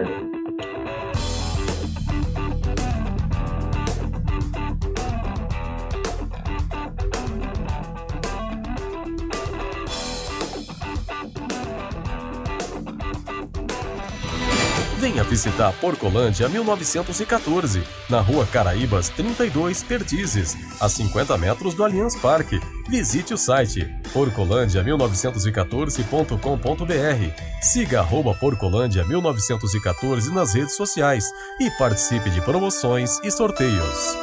merda. Venha visitar Porcolândia 1914, na rua Caraíbas 32, Pertizes, a 50 metros do Allianz Parque. Visite o site porcolândia1914.com.br. Siga arroba Porcolândia 1914 nas redes sociais e participe de promoções e sorteios.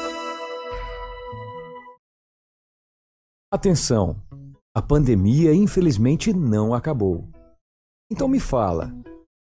Atenção! A pandemia infelizmente não acabou. Então me fala.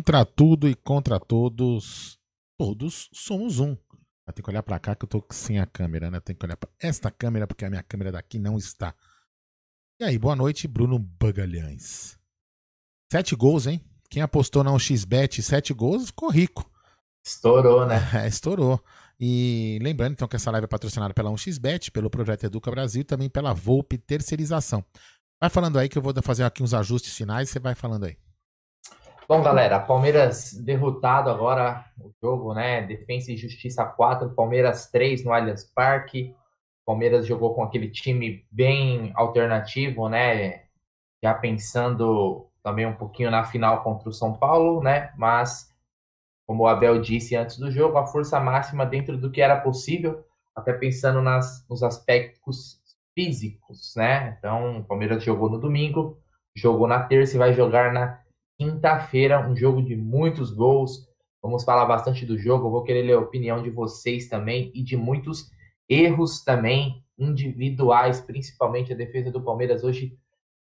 Contra tudo e contra todos, todos somos um. Eu tenho que olhar para cá que eu tô sem a câmera, né? Tem que olhar para esta câmera porque a minha câmera daqui não está. E aí, boa noite, Bruno Bagalhães. Sete gols, hein? Quem apostou na 1xBet sete gols ficou rico. Estourou, né? É, estourou. E lembrando então que essa live é patrocinada pela 1xBet, pelo projeto Educa Brasil e também pela Volpe Terceirização. Vai falando aí que eu vou fazer aqui uns ajustes finais, você vai falando aí. Bom, galera, Palmeiras derrotado agora o jogo, né? Defesa e Justiça 4, Palmeiras 3 no Allianz Parque. Palmeiras jogou com aquele time bem alternativo, né? Já pensando também um pouquinho na final contra o São Paulo, né? Mas, como o Abel disse antes do jogo, a força máxima dentro do que era possível, até pensando nas, nos aspectos físicos, né? Então, o Palmeiras jogou no domingo, jogou na terça e vai jogar na quinta-feira, um jogo de muitos gols. Vamos falar bastante do jogo. Eu vou querer ler a opinião de vocês também e de muitos erros também individuais, principalmente a defesa do Palmeiras hoje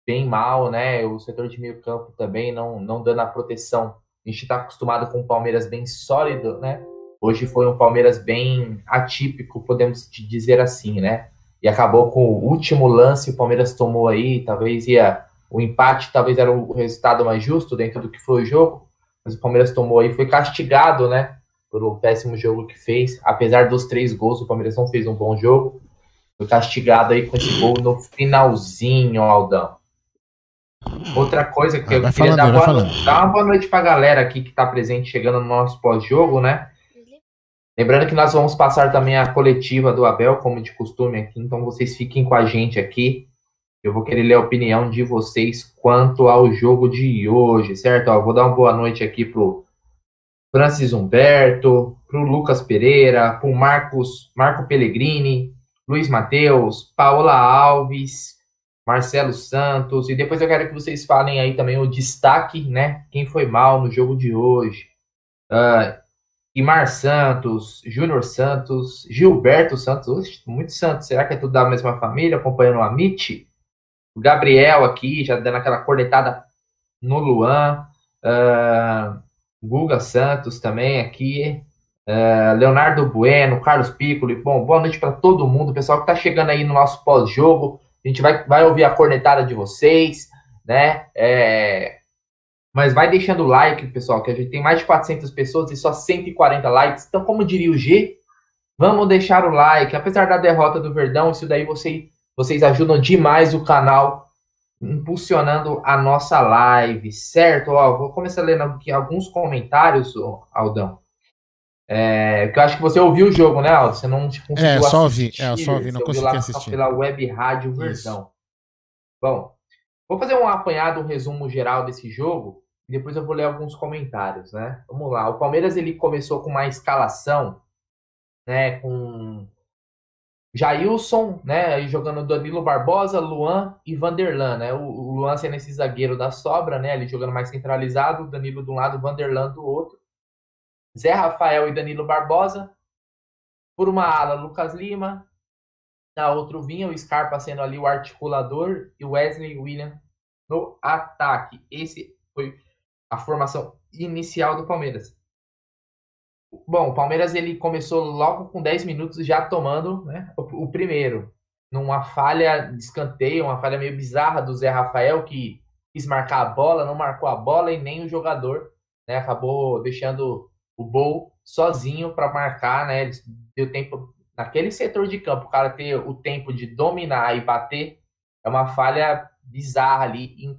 bem mal, né? O setor de meio campo também não, não dando a proteção. A gente está acostumado com um Palmeiras bem sólido, né? Hoje foi um Palmeiras bem atípico, podemos dizer assim, né? E acabou com o último lance, o Palmeiras tomou aí, talvez ia o empate talvez era o resultado mais justo dentro do que foi o jogo, mas o Palmeiras tomou aí, foi castigado, né? Pelo péssimo jogo que fez. Apesar dos três gols, o Palmeiras não fez um bom jogo. Foi castigado aí com esse gol no finalzinho, Aldão. Outra coisa que ah, eu queria falando, dar, boa, dar uma boa noite pra galera aqui que tá presente chegando no nosso pós-jogo, né? Lembrando que nós vamos passar também a coletiva do Abel, como de costume aqui, então vocês fiquem com a gente aqui. Eu vou querer ler a opinião de vocês quanto ao jogo de hoje, certo? Ó, vou dar uma boa noite aqui pro Francis Humberto, pro Lucas Pereira, pro Marcos, Marco Pellegrini, Luiz Matheus, Paola Alves, Marcelo Santos, e depois eu quero que vocês falem aí também o destaque, né? Quem foi mal no jogo de hoje. Uh, Imar Santos, Júnior Santos, Gilberto Santos, muito Santos, será que é tudo da mesma família, acompanhando o Amit? O Gabriel aqui, já dando aquela cornetada no Luan. Uh, Guga Santos também aqui. Uh, Leonardo Bueno, Carlos Piccoli. Bom, boa noite para todo mundo. Pessoal que está chegando aí no nosso pós-jogo. A gente vai, vai ouvir a cornetada de vocês, né? É... Mas vai deixando o like, pessoal, que a gente tem mais de 400 pessoas e só 140 likes. Então, como diria o G, vamos deixar o like. Apesar da derrota do Verdão, isso daí você vocês ajudam demais o canal, impulsionando a nossa live, certo? Ó, vou começar lendo aqui alguns comentários, Aldão. É, que eu acho que você ouviu o jogo, né, Aldo? Você não conseguiu é, só ouvi, é, só ouvi, não consegui assistir. Pela web rádio versão. Bom, vou fazer um apanhado, um resumo geral desse jogo. e depois eu vou ler alguns comentários, né? Vamos lá. O Palmeiras ele começou com uma escalação, né, com Jailson, né, jogando Danilo Barbosa, Luan e Vanderlan, né? O, o Luan sendo esse zagueiro da sobra, né, ali jogando mais centralizado, Danilo de um lado, Vanderlan do outro. Zé Rafael e Danilo Barbosa. Por uma ala, Lucas Lima. Na outra vinha o Scarpa sendo ali o articulador e Wesley William no ataque. Esse foi a formação inicial do Palmeiras. Bom, o Palmeiras ele começou logo com 10 minutos já tomando né, o, o, primeiro. Numa falha de escanteio, uma falha meio bizarra do Zé Rafael, que quis marcar a bola, não marcou a bola e nem o jogador. Né, acabou deixando o Bol sozinho para marcar. Né, deu tempo naquele setor de campo, o cara ter o tempo de dominar e bater. É uma falha bizarra ali.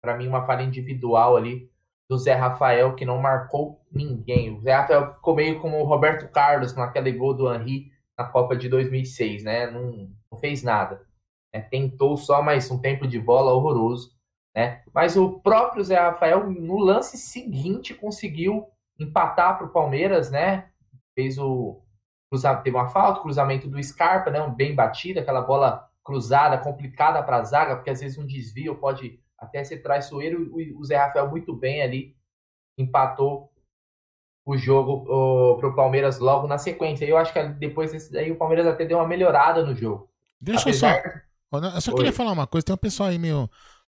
Para mim, uma falha individual ali do Zé Rafael, que não marcou ninguém. O Zé Rafael ficou meio como o Roberto Carlos naquele gol do Henry na Copa de 2006, né? Não, não fez nada. É, tentou só mais um tempo de bola horroroso, né? Mas o próprio Zé Rafael, no lance seguinte, conseguiu empatar para o Palmeiras, né? Fez o. Teve uma falta, cruzamento do Scarpa, né? Bem batido, aquela bola cruzada, complicada para a zaga, porque às vezes um desvio pode até ser traiçoeiro. O Zé Rafael muito bem ali empatou o jogo para o Palmeiras logo na sequência. Eu acho que depois desse daí o Palmeiras até deu uma melhorada no jogo. Deixa Apesar... eu só. Eu só queria falar uma coisa. Tem um pessoal aí meio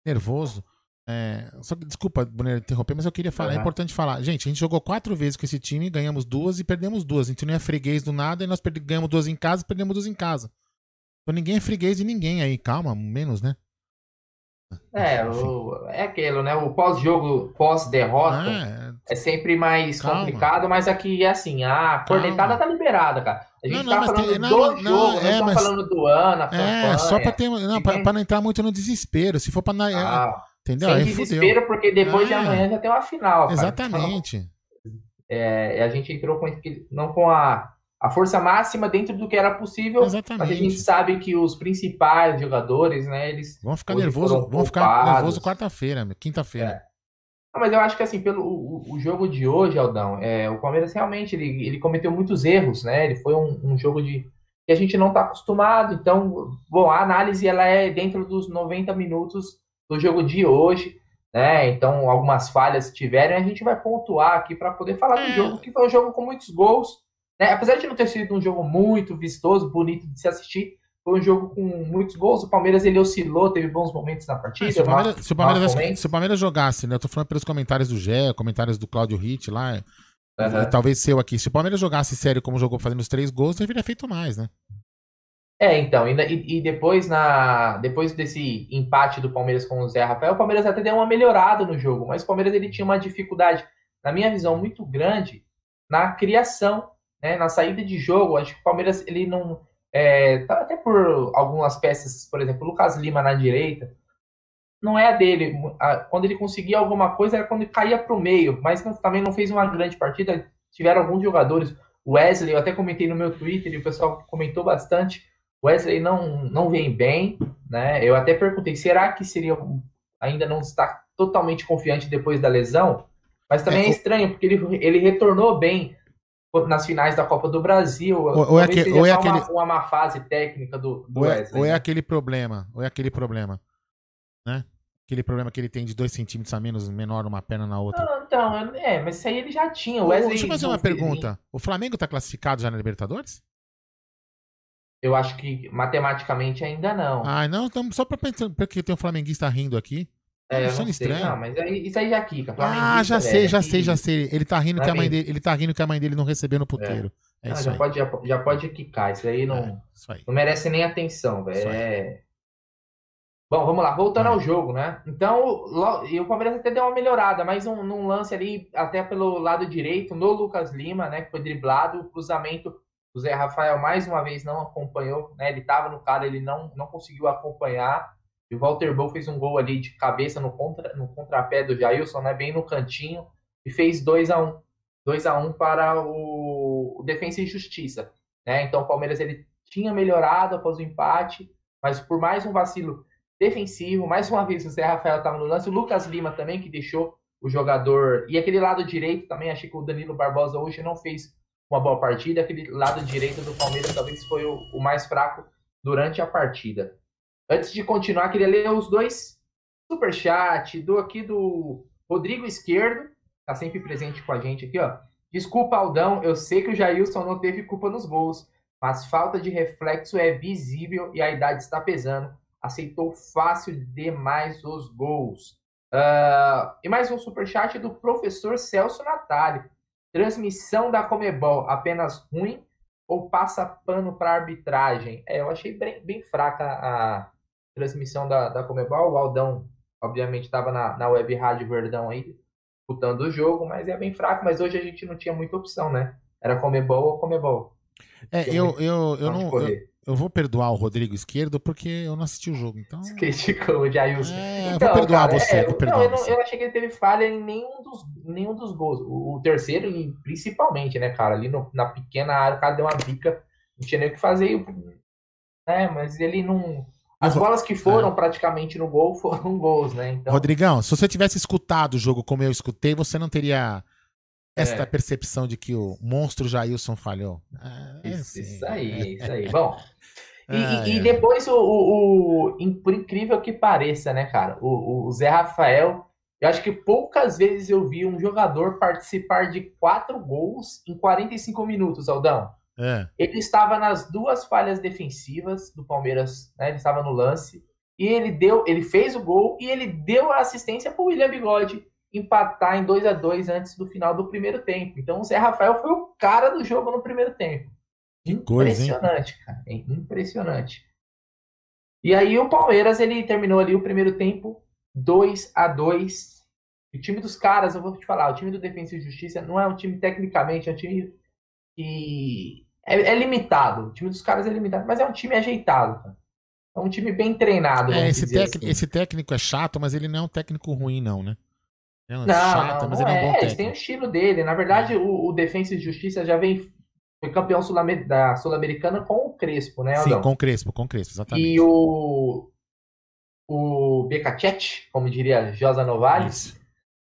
nervoso. É, só, desculpa, Bonner, interromper, mas eu queria falar, uhum. é importante falar. Gente, a gente jogou quatro vezes com esse time, ganhamos duas e perdemos duas. A gente não é freguês do nada e nós ganhamos duas em casa e perdemos duas em casa. Então ninguém é freguês de ninguém aí, calma, menos, né? É, o, é aquilo, né? O pós-jogo, pós-derrota, é, é, sempre mais calma. complicado, mas aqui é assim, a cornetada tá liberada, cara. A gente não, não, tá falando tem, do não, jogo, não, é, tá mas, falando do ano, É, só pra, ter, não, pra, pra, não entrar muito no desespero. Se for pra... Ah, entendeu? Sem Aí desespero, fudeu. porque depois de é. amanhã já tem uma final. Exatamente. Então, é, a gente entrou com, não com a a força máxima dentro do que era possível. Exatamente. Mas a gente sabe que os principais jogadores, né, eles vão ficar nervoso, vão ficar nervoso quarta-feira, quinta-feira. É. Não, mas eu acho que assim, pelo o, o jogo de hoje, Aldão, é, o Palmeiras realmente ele, ele cometeu muitos erros, né? Ele foi um, um jogo de que a gente não está acostumado. Então, bom, a análise ela é dentro dos 90 minutos do jogo de hoje, né? Então, algumas falhas tiverem, a gente vai pontuar aqui para poder falar é. do jogo, que foi um jogo com muitos gols né? Apesar de não ter sido um jogo muito vistoso, bonito de se assistir, foi um jogo com muitos gols. O Palmeiras ele oscilou, teve bons momentos na partida. É, se, o Palmeiras, se, o Palmeiras, se, o Palmeiras, jogasse, né? Eu tô falando pelos comentários do Gé, comentários do Cláudio Ritt lá. Uhum. Talvez seu aqui. Se o Palmeiras jogasse sério como jogou fazendo os três gols, teria feito mais, né? É, então, e, e, depois na depois desse empate do Palmeiras com o Zé Rafael, o Palmeiras até deu uma melhorada no jogo, mas o Palmeiras ele tinha uma dificuldade, na minha visão, muito grande na criação né? Na saída de jogo, acho que o Palmeiras ele não. É, tá até por algumas peças, por exemplo, o Lucas Lima na direita, não é a dele. Quando ele conseguia alguma coisa era quando ele caía para o meio, mas não, também não fez uma grande partida. Tiveram alguns jogadores. Wesley, eu até comentei no meu Twitter e o pessoal comentou bastante. Wesley não, não vem bem, né? Eu até perguntei, será que seria ainda não está totalmente confiante depois da lesão? Mas também é, é estranho, porque ele, ele retornou bem nas finais da Copa do Brasil. Ou, ou é, que, ou é aquele... uma, uma má fase técnica do, do ou é, Wesley. Ou é né? aquele problema, ou é aquele problema, né? Aquele problema que ele tem de dois centímetros a menos, menor uma perna na outra. Não, então, é, mas isso aí ele já tinha. O Wesley, Deixa eu fazer uma pergunta. O Flamengo tá classificado já na Libertadores? Eu acho que matematicamente ainda não. Ah, não, então, só pra pensar, porque tem um flamenguista rindo aqui. É, eu não estranho. Não, mas aí, isso aí já quica. Ah, já sei, já sei, já sei. Ele tá rindo que a mãe dele, ele tá rindo que a mãe dele não recebeu no puteiro. É. é não, já, pode, já, já, pode quicar. Isso aí não, é, isso aí. não merece nem atenção, velho. É... Bom, vamos lá, voltando ao jogo, né? Então, o Palmeiras até deu uma melhorada, mas um, num lance ali, até pelo lado direito, no Lucas Lima, né? Que foi driblado, o cruzamento o Zé Rafael mais uma vez não acompanhou, né? Ele tava no cara, ele não, não conseguiu acompanhar. E o Walter Bow fez um gol ali de cabeça no, contra, no contrapé do Jailson, né, bem no cantinho, e fez 2 a 1 um, 2 a 1 um para o, o Defensa e Justiça. Né? Então o Palmeiras ele tinha melhorado após o empate, mas por mais um vacilo defensivo, mais uma vez o Zé Rafael estava no lance, o Lucas Lima também, que deixou o jogador. E aquele lado direito também, achei que o Danilo Barbosa hoje não fez uma boa partida. Aquele lado direito do Palmeiras talvez foi o, o mais fraco durante a partida. Antes de continuar, queria ler os dois superchat do aqui do Rodrigo Esquerdo, tá sempre presente com a gente aqui, ó. Desculpa, Aldão, eu sei que o Jailson não teve culpa nos gols, mas falta de reflexo é visível e a idade está pesando. Aceitou fácil demais os gols. Uh, e mais um superchat do professor Celso Natália. Transmissão da Comebol apenas ruim ou passa pano para arbitragem? É, eu achei bem, bem, fraca a transmissão da, da Comebol. O Aldão, obviamente, estava na, na web Rádio Verdão aí, disputando o jogo, mas é bem fraco. Mas hoje a gente não tinha muita opção, né? Era Comebol ou Comebol. É, eu, eu, eu, não. Eu, eu, vou perdoar o Rodrigo Esquerdo porque eu não assisti o jogo. Então... Você criticou o Jailson. É, então, vou perdoar cara, você. É, vou perdoar não, eu, não, eu, achei que ele teve falha em nenhum dos, nenhum dos gols. O, o terceiro, principalmente, né, cara? Ali no, na pequena área, o cara deu uma bica. Não tinha nem o que fazer. Né, mas ele não. As bolas que foram é. praticamente no gol foram gols, né? Então... Rodrigão, se você tivesse escutado o jogo como eu escutei, você não teria esta é. percepção de que o monstro Jailson falhou. Ah, isso, assim. isso, aí, isso aí. Bom, e, ah, e, e depois, o, o, o, por incrível que pareça, né, cara, o, o Zé Rafael, eu acho que poucas vezes eu vi um jogador participar de quatro gols em 45 minutos, Aldão. É. Ele estava nas duas falhas defensivas do Palmeiras, né? Ele estava no lance e ele deu, ele fez o gol e ele deu a assistência para o William Bigode empatar em 2 a 2 antes do final do primeiro tempo. Então o Zé Rafael foi o cara do jogo no primeiro tempo. Que coisa, impressionante, hein? cara. É impressionante. E aí o Palmeiras ele terminou ali o primeiro tempo 2 a 2 O time dos caras, eu vou te falar, o time do Defensa e Justiça não é um time tecnicamente, é um time que é, é limitado. O time dos caras é limitado, mas é um time ajeitado. Cara. É um time bem treinado. É, esse, tec assim. esse técnico é chato, mas ele não é um técnico ruim, não, né? É não, chata, não, mas não ele é, um bom técnico. tem o estilo dele. Na verdade, é. o, o Defensa e Justiça já vem foi campeão sul da Sul-Americana com o Crespo, né, Aldão? Sim, com o Crespo, com o Crespo, exatamente. E o o Becacete, como diria Josa Novales, Isso.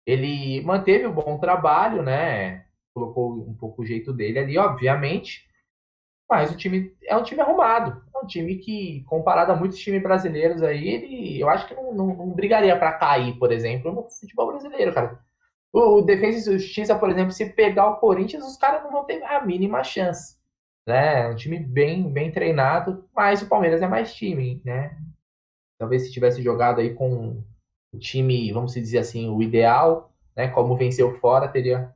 ele manteve o um bom trabalho, né? Colocou um pouco o jeito dele ali, obviamente. Mas o time é um time arrumado. É um time que, comparado a muitos times brasileiros aí, ele, eu acho que não, não, não brigaria para cair, por exemplo, no futebol brasileiro, cara. O, o Defesa e Justiça, por exemplo, se pegar o Corinthians, os caras não vão ter a mínima chance. Né? É um time bem, bem treinado, mas o Palmeiras é mais time, né? Talvez se tivesse jogado aí com o time, vamos dizer assim, o ideal, né? Como venceu fora, teria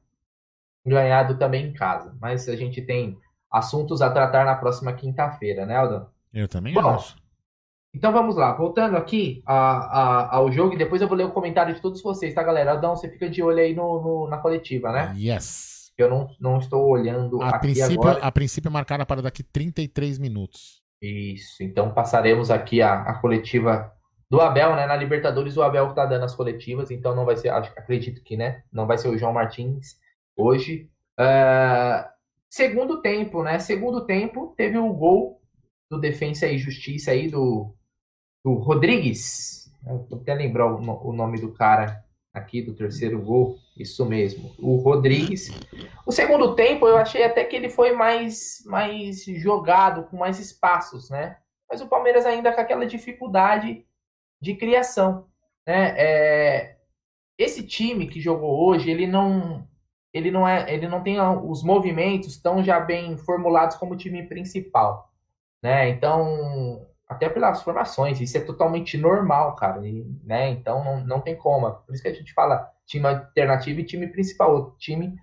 ganhado também em casa. Mas a gente tem assuntos a tratar na próxima quinta-feira, né, Aldão? Eu também Bom, acho. Então vamos lá, voltando aqui a, a, ao jogo, e depois eu vou ler o comentário de todos vocês, tá, galera? Aldão, você fica de olho aí no, no na coletiva, né? Yes. Eu não, não estou olhando a princípio, agora. A princípio é marcada para daqui 33 minutos. Isso, então passaremos aqui a, a coletiva do Abel, né? Na Libertadores o Abel está dando as coletivas, então não vai ser, acho, acredito que, né? Não vai ser o João Martins hoje. Uh, Segundo tempo, né? Segundo tempo, teve o gol do Defensa e Justiça aí do, do Rodrigues. Vou até lembrar o, o nome do cara aqui do terceiro gol. Isso mesmo, o Rodrigues. O segundo tempo, eu achei até que ele foi mais, mais jogado, com mais espaços, né? Mas o Palmeiras ainda com aquela dificuldade de criação, né? É, esse time que jogou hoje, ele não ele não é, ele não tem os movimentos tão já bem formulados como o time principal, né? Então, até pelas formações, isso é totalmente normal, cara, e, né? Então não, não tem como. Por isso que a gente fala time alternativo e time principal. O time,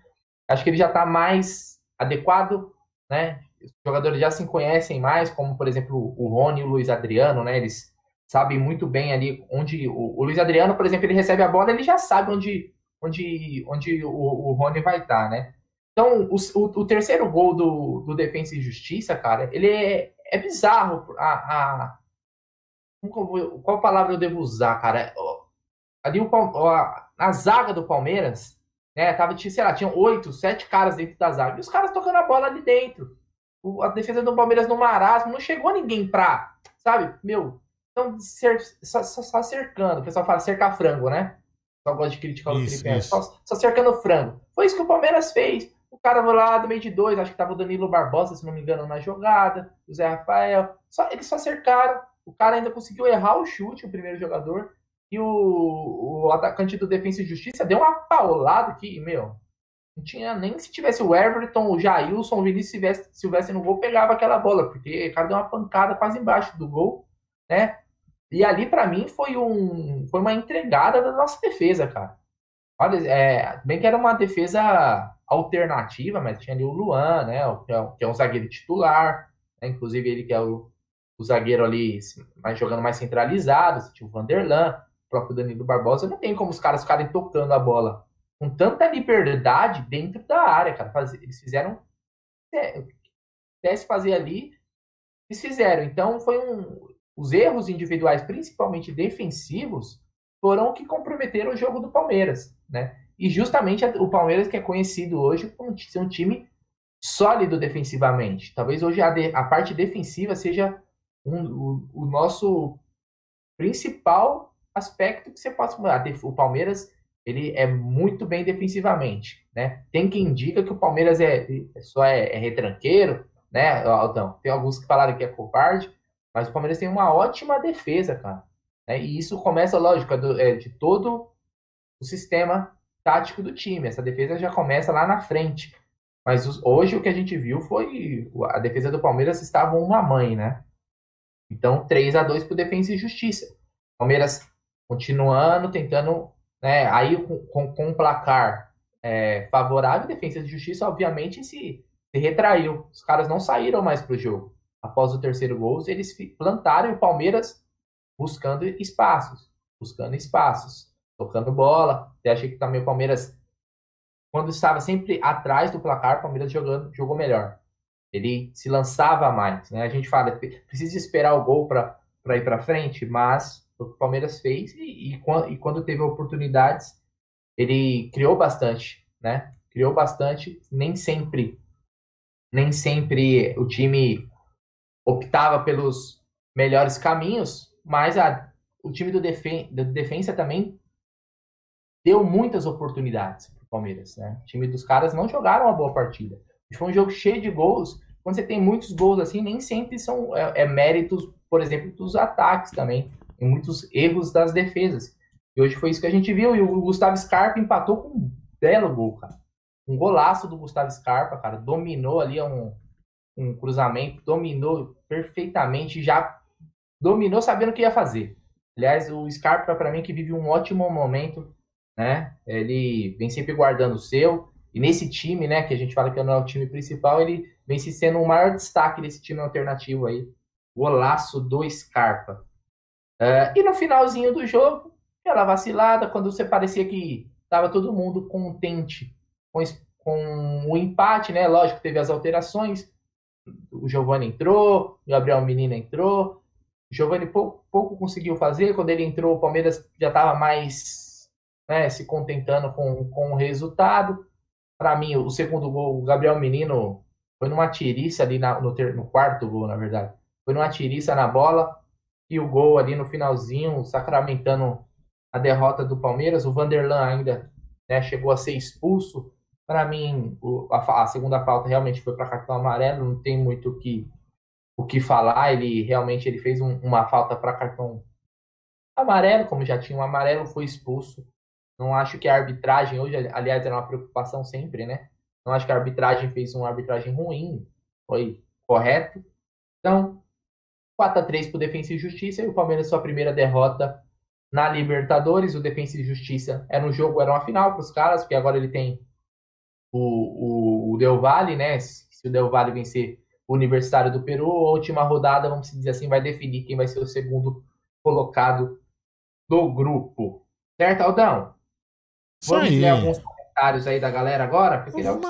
acho que ele já está mais adequado, né? Os jogadores já se conhecem mais, como por exemplo o Rony e o Luiz Adriano, né? Eles sabem muito bem ali onde o, o Luiz Adriano, por exemplo, ele recebe a bola, ele já sabe onde onde, onde o, o Rony vai estar, né? Então, o, o, o, terceiro gol do, do Defensa e Justiça, cara, ele é, é bizarro. A, a, qual palavra eu devo usar, cara? Ali o, a, a zaga do Palmeiras, né? Tava, sei lá, oito, sete caras dentro da zaga. E os caras tocando a bola ali dentro. O, a defesa do Palmeiras no marasmo, não chegou ninguém pra, sabe? Meu, então, só, só, só cercando. O pessoal fala cercar frango, né? Só gosta de criticar o Felipe Melo. Só, só cercando o frango. Foi isso que o Palmeiras fez. O cara foi lá do meio de dois, acho que tava o Danilo Barbosa, se não me engano, na jogada, o Zé Rafael. Só, eles só cercaram. O cara ainda conseguiu errar o chute, o primeiro jogador. E o, o atacante do Defensa e Justiça deu uma paulada que, meu, não tinha nem se tivesse o Everton, o Jailson, o Vinícius Silvestre, Silvestre no gol, pegava aquela bola, porque o cara deu uma pancada quase embaixo do gol, né? E ali, para mim, foi, um, foi uma entregada da nossa defesa, cara. É, bem que era uma defesa alternativa, mas tinha ali o Luan, né? Que é, que é um zagueiro titular, né, inclusive ele que é o, o zagueiro ali mais jogando mais centralizado, tinha o Vanderlan, o próprio Danilo Barbosa, não tem como os caras ficarem tocando a bola com tanta liberdade dentro da área, cara. Eles fizeram. É, se fazer ali, eles fizeram. Então foi um. Os erros individuais, principalmente defensivos, foram que comprometeram o jogo do Palmeiras, né? E justamente o Palmeiras que é conhecido hoje por ser um time sólido defensivamente. Talvez hoje a, de, a parte defensiva seja um, o, o, nosso principal aspecto que você possa mudar. O Palmeiras ele é muito bem defensivamente, né? Tem quem diga que o Palmeiras é, é só é, é retranqueiro, né, Altão? Tem alguns que falaram que é covarde, mas o Palmeiras tem uma ótima defesa, cara. Né? E isso começa, lógico, é do, é de todo o sistema tático do time. Essa defesa já começa lá na frente. Mas os, hoje o que a gente viu foi a defesa do Palmeiras estava uma mãe, né? Então 3 a 2 para Defesa e Justiça. Palmeiras continuando, tentando né? Aí, com, com um placar é, favorável, Defesa de Justiça, obviamente, se, se retraiu. Os caras não saíram mais para o jogo. Após o terceiro gol, eles plantaram o Palmeiras buscando espaços, buscando espaços, tocando bola. Eu achei que também o Palmeiras, quando estava sempre atrás do placar, o Palmeiras jogando, jogou melhor. Ele se lançava mais. Né? A gente fala, precisa esperar o gol para ir para frente, mas o Palmeiras fez e, e, e, quando teve oportunidades, ele criou bastante, né? Criou bastante, nem sempre, nem sempre o time optava pelos melhores caminhos, mas a, o time do, defen do defensa também deu muitas oportunidades para o Palmeiras, né? O time dos caras não jogaram uma boa partida. Foi um jogo cheio de gols. Quando você tem muitos gols assim, nem sempre são é, é méritos, por exemplo, dos ataques também em muitos erros das defesas. E hoje foi isso que a gente viu. E o Gustavo Scarpa empatou com um belo gol, cara. Um golaço do Gustavo Scarpa, cara. Dominou ali um, um cruzamento, dominou perfeitamente, já dominou sabendo o que ia fazer. Aliás, o Scarpa, para mim, que vive um ótimo momento, né? Ele vem sempre guardando o seu. E nesse time, né, que a gente fala que não é o time principal, ele vem se sendo o maior destaque desse time alternativo aí. Golaço do Scarpa. Uh, e no finalzinho do jogo, aquela vacilada, quando você parecia que estava todo mundo contente com, com o empate, né? Lógico, teve as alterações. O Giovanni entrou, o Gabriel Menino entrou. O Giovanni pouco, pouco conseguiu fazer. Quando ele entrou, o Palmeiras já estava mais né, se contentando com, com o resultado. Para mim, o segundo gol, o Gabriel Menino foi numa tiriça ali na, no, ter, no quarto gol, na verdade. Foi numa tiriça na bola e o gol ali no finalzinho, sacramentando a derrota do Palmeiras. O Vanderlan ainda né, chegou a ser expulso. Para mim, o, a, a, segunda falta realmente foi para cartão amarelo, não tem muito o que, o que falar. Ele realmente ele fez um, uma falta para cartão amarelo, como já tinha um amarelo, foi expulso. Não acho que a arbitragem hoje, aliás, era uma preocupação sempre, né? Não acho que a arbitragem fez uma arbitragem ruim, foi correto. Então, 4 a 3 para o Defensa e Justiça e o Palmeiras sua primeira derrota na Libertadores. O Defensa e Justiça era um jogo, era uma final para os caras, porque agora ele tem o, o, o Del Valle, né? Se o Del Valle vencer o Universitário do Peru, a última rodada, vamos dizer assim, vai definir quem vai ser o segundo colocado do grupo. Certo, Aldão? Vamos ler alguns comentários aí da galera agora? Porque eu,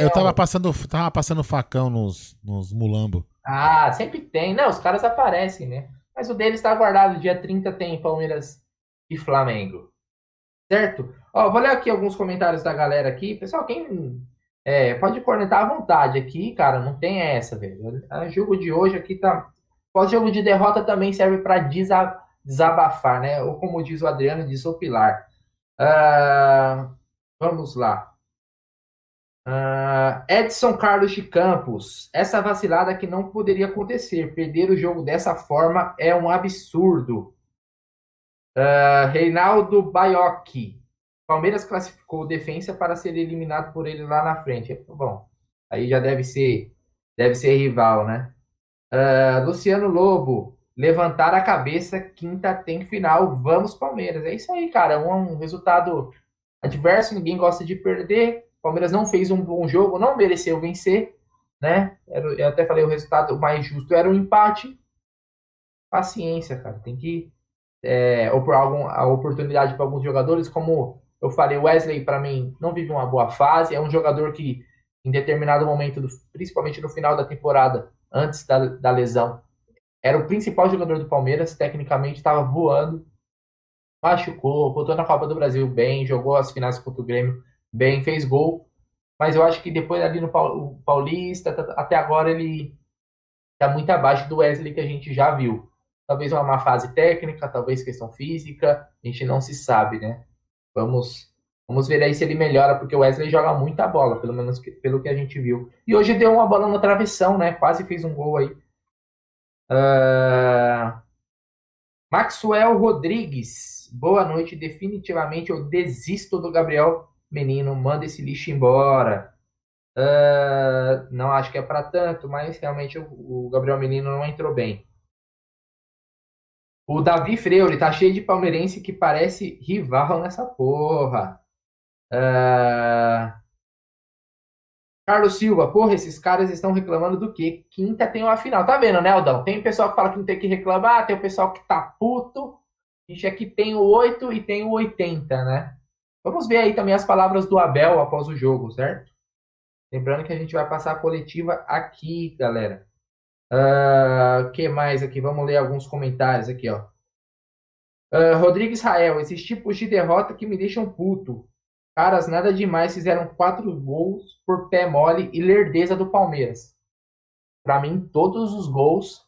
eu tava passando, tava passando facão nos, nos mulambo. Ah, sempre tem. Não, os caras aparecem, né? Mas o dele está guardado. Dia 30 tem Palmeiras e Flamengo. Certo? Ó, vou ler aqui alguns comentários da galera aqui. Pessoal, quem é, pode cornetar à vontade aqui, cara. Não tem essa, velho. O jogo de hoje aqui tá. Pós-jogo de derrota também serve para desabafar, né? Ou como diz o Adriano, desopilar. Uh, vamos lá. Uh, Edson Carlos de Campos. Essa vacilada que não poderia acontecer. Perder o jogo dessa forma é um absurdo. Uh, Reinaldo Baiocchi. Palmeiras classificou o Defensa para ser eliminado por ele lá na frente. Bom, aí já deve ser, deve ser rival, né? Uh, Luciano Lobo. Levantar a cabeça, quinta tem final. Vamos, Palmeiras. É isso aí, cara. Um, um resultado adverso, ninguém gosta de perder. Palmeiras não fez um bom jogo, não mereceu vencer, né? Eu até falei o resultado mais justo era um empate. Paciência, cara. Tem que é, ou por algum, a oportunidade para alguns jogadores, como eu falei, Wesley, para mim, não vive uma boa fase. É um jogador que, em determinado momento, do, principalmente no final da temporada, antes da, da lesão, era o principal jogador do Palmeiras. Tecnicamente, estava voando, machucou, voltou na Copa do Brasil bem, jogou as finais contra o Grêmio bem, fez gol. Mas eu acho que depois ali no Paulista, até agora, ele está muito abaixo do Wesley que a gente já viu. Talvez uma má fase técnica, talvez questão física, a gente não se sabe, né? Vamos, vamos ver aí se ele melhora, porque o Wesley joga muita bola, pelo menos que, pelo que a gente viu. E hoje deu uma bola no travessão, né? Quase fez um gol aí. Uh... Maxwell Rodrigues, boa noite. Definitivamente eu desisto do Gabriel Menino, manda esse lixo embora. Uh... não acho que é para tanto, mas realmente o, o Gabriel Menino não entrou bem. O Davi Freire tá cheio de palmeirense que parece rival nessa porra. Uh... Carlos Silva, porra, esses caras estão reclamando do quê? Quinta tem uma final. Tá vendo, né, Aldão? Tem pessoal que fala que não tem que reclamar, tem o pessoal que tá puto. A gente aqui tem o 8 e tem o 80, né? Vamos ver aí também as palavras do Abel após o jogo, certo? Lembrando que a gente vai passar a coletiva aqui, galera. O ah, que mais aqui? Vamos ler alguns comentários aqui, ó. Uh, Rodrigo Israel, esses tipos de derrota que me deixam puto. Caras, nada demais, fizeram quatro gols por pé mole e lerdeza do Palmeiras. Para mim, todos os gols,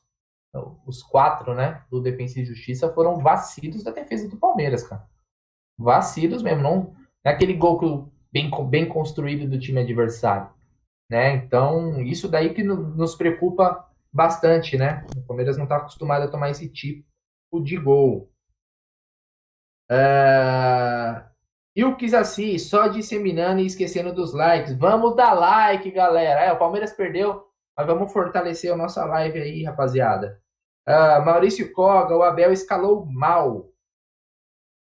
os quatro, né, do Defensa e Justiça, foram vacilos da defesa do Palmeiras, cara. Vacilos mesmo, não é aquele gol bem, bem construído do time adversário. Né? Então, isso daí que nos preocupa bastante, né? O Palmeiras não está acostumado a tomar esse tipo de gol. Uh... E o Kizassi, só disseminando e esquecendo dos likes. Vamos dar like, galera. É, o Palmeiras perdeu, mas vamos fortalecer a nossa live aí, rapaziada. Uh, Maurício Koga, o Abel escalou mal. O que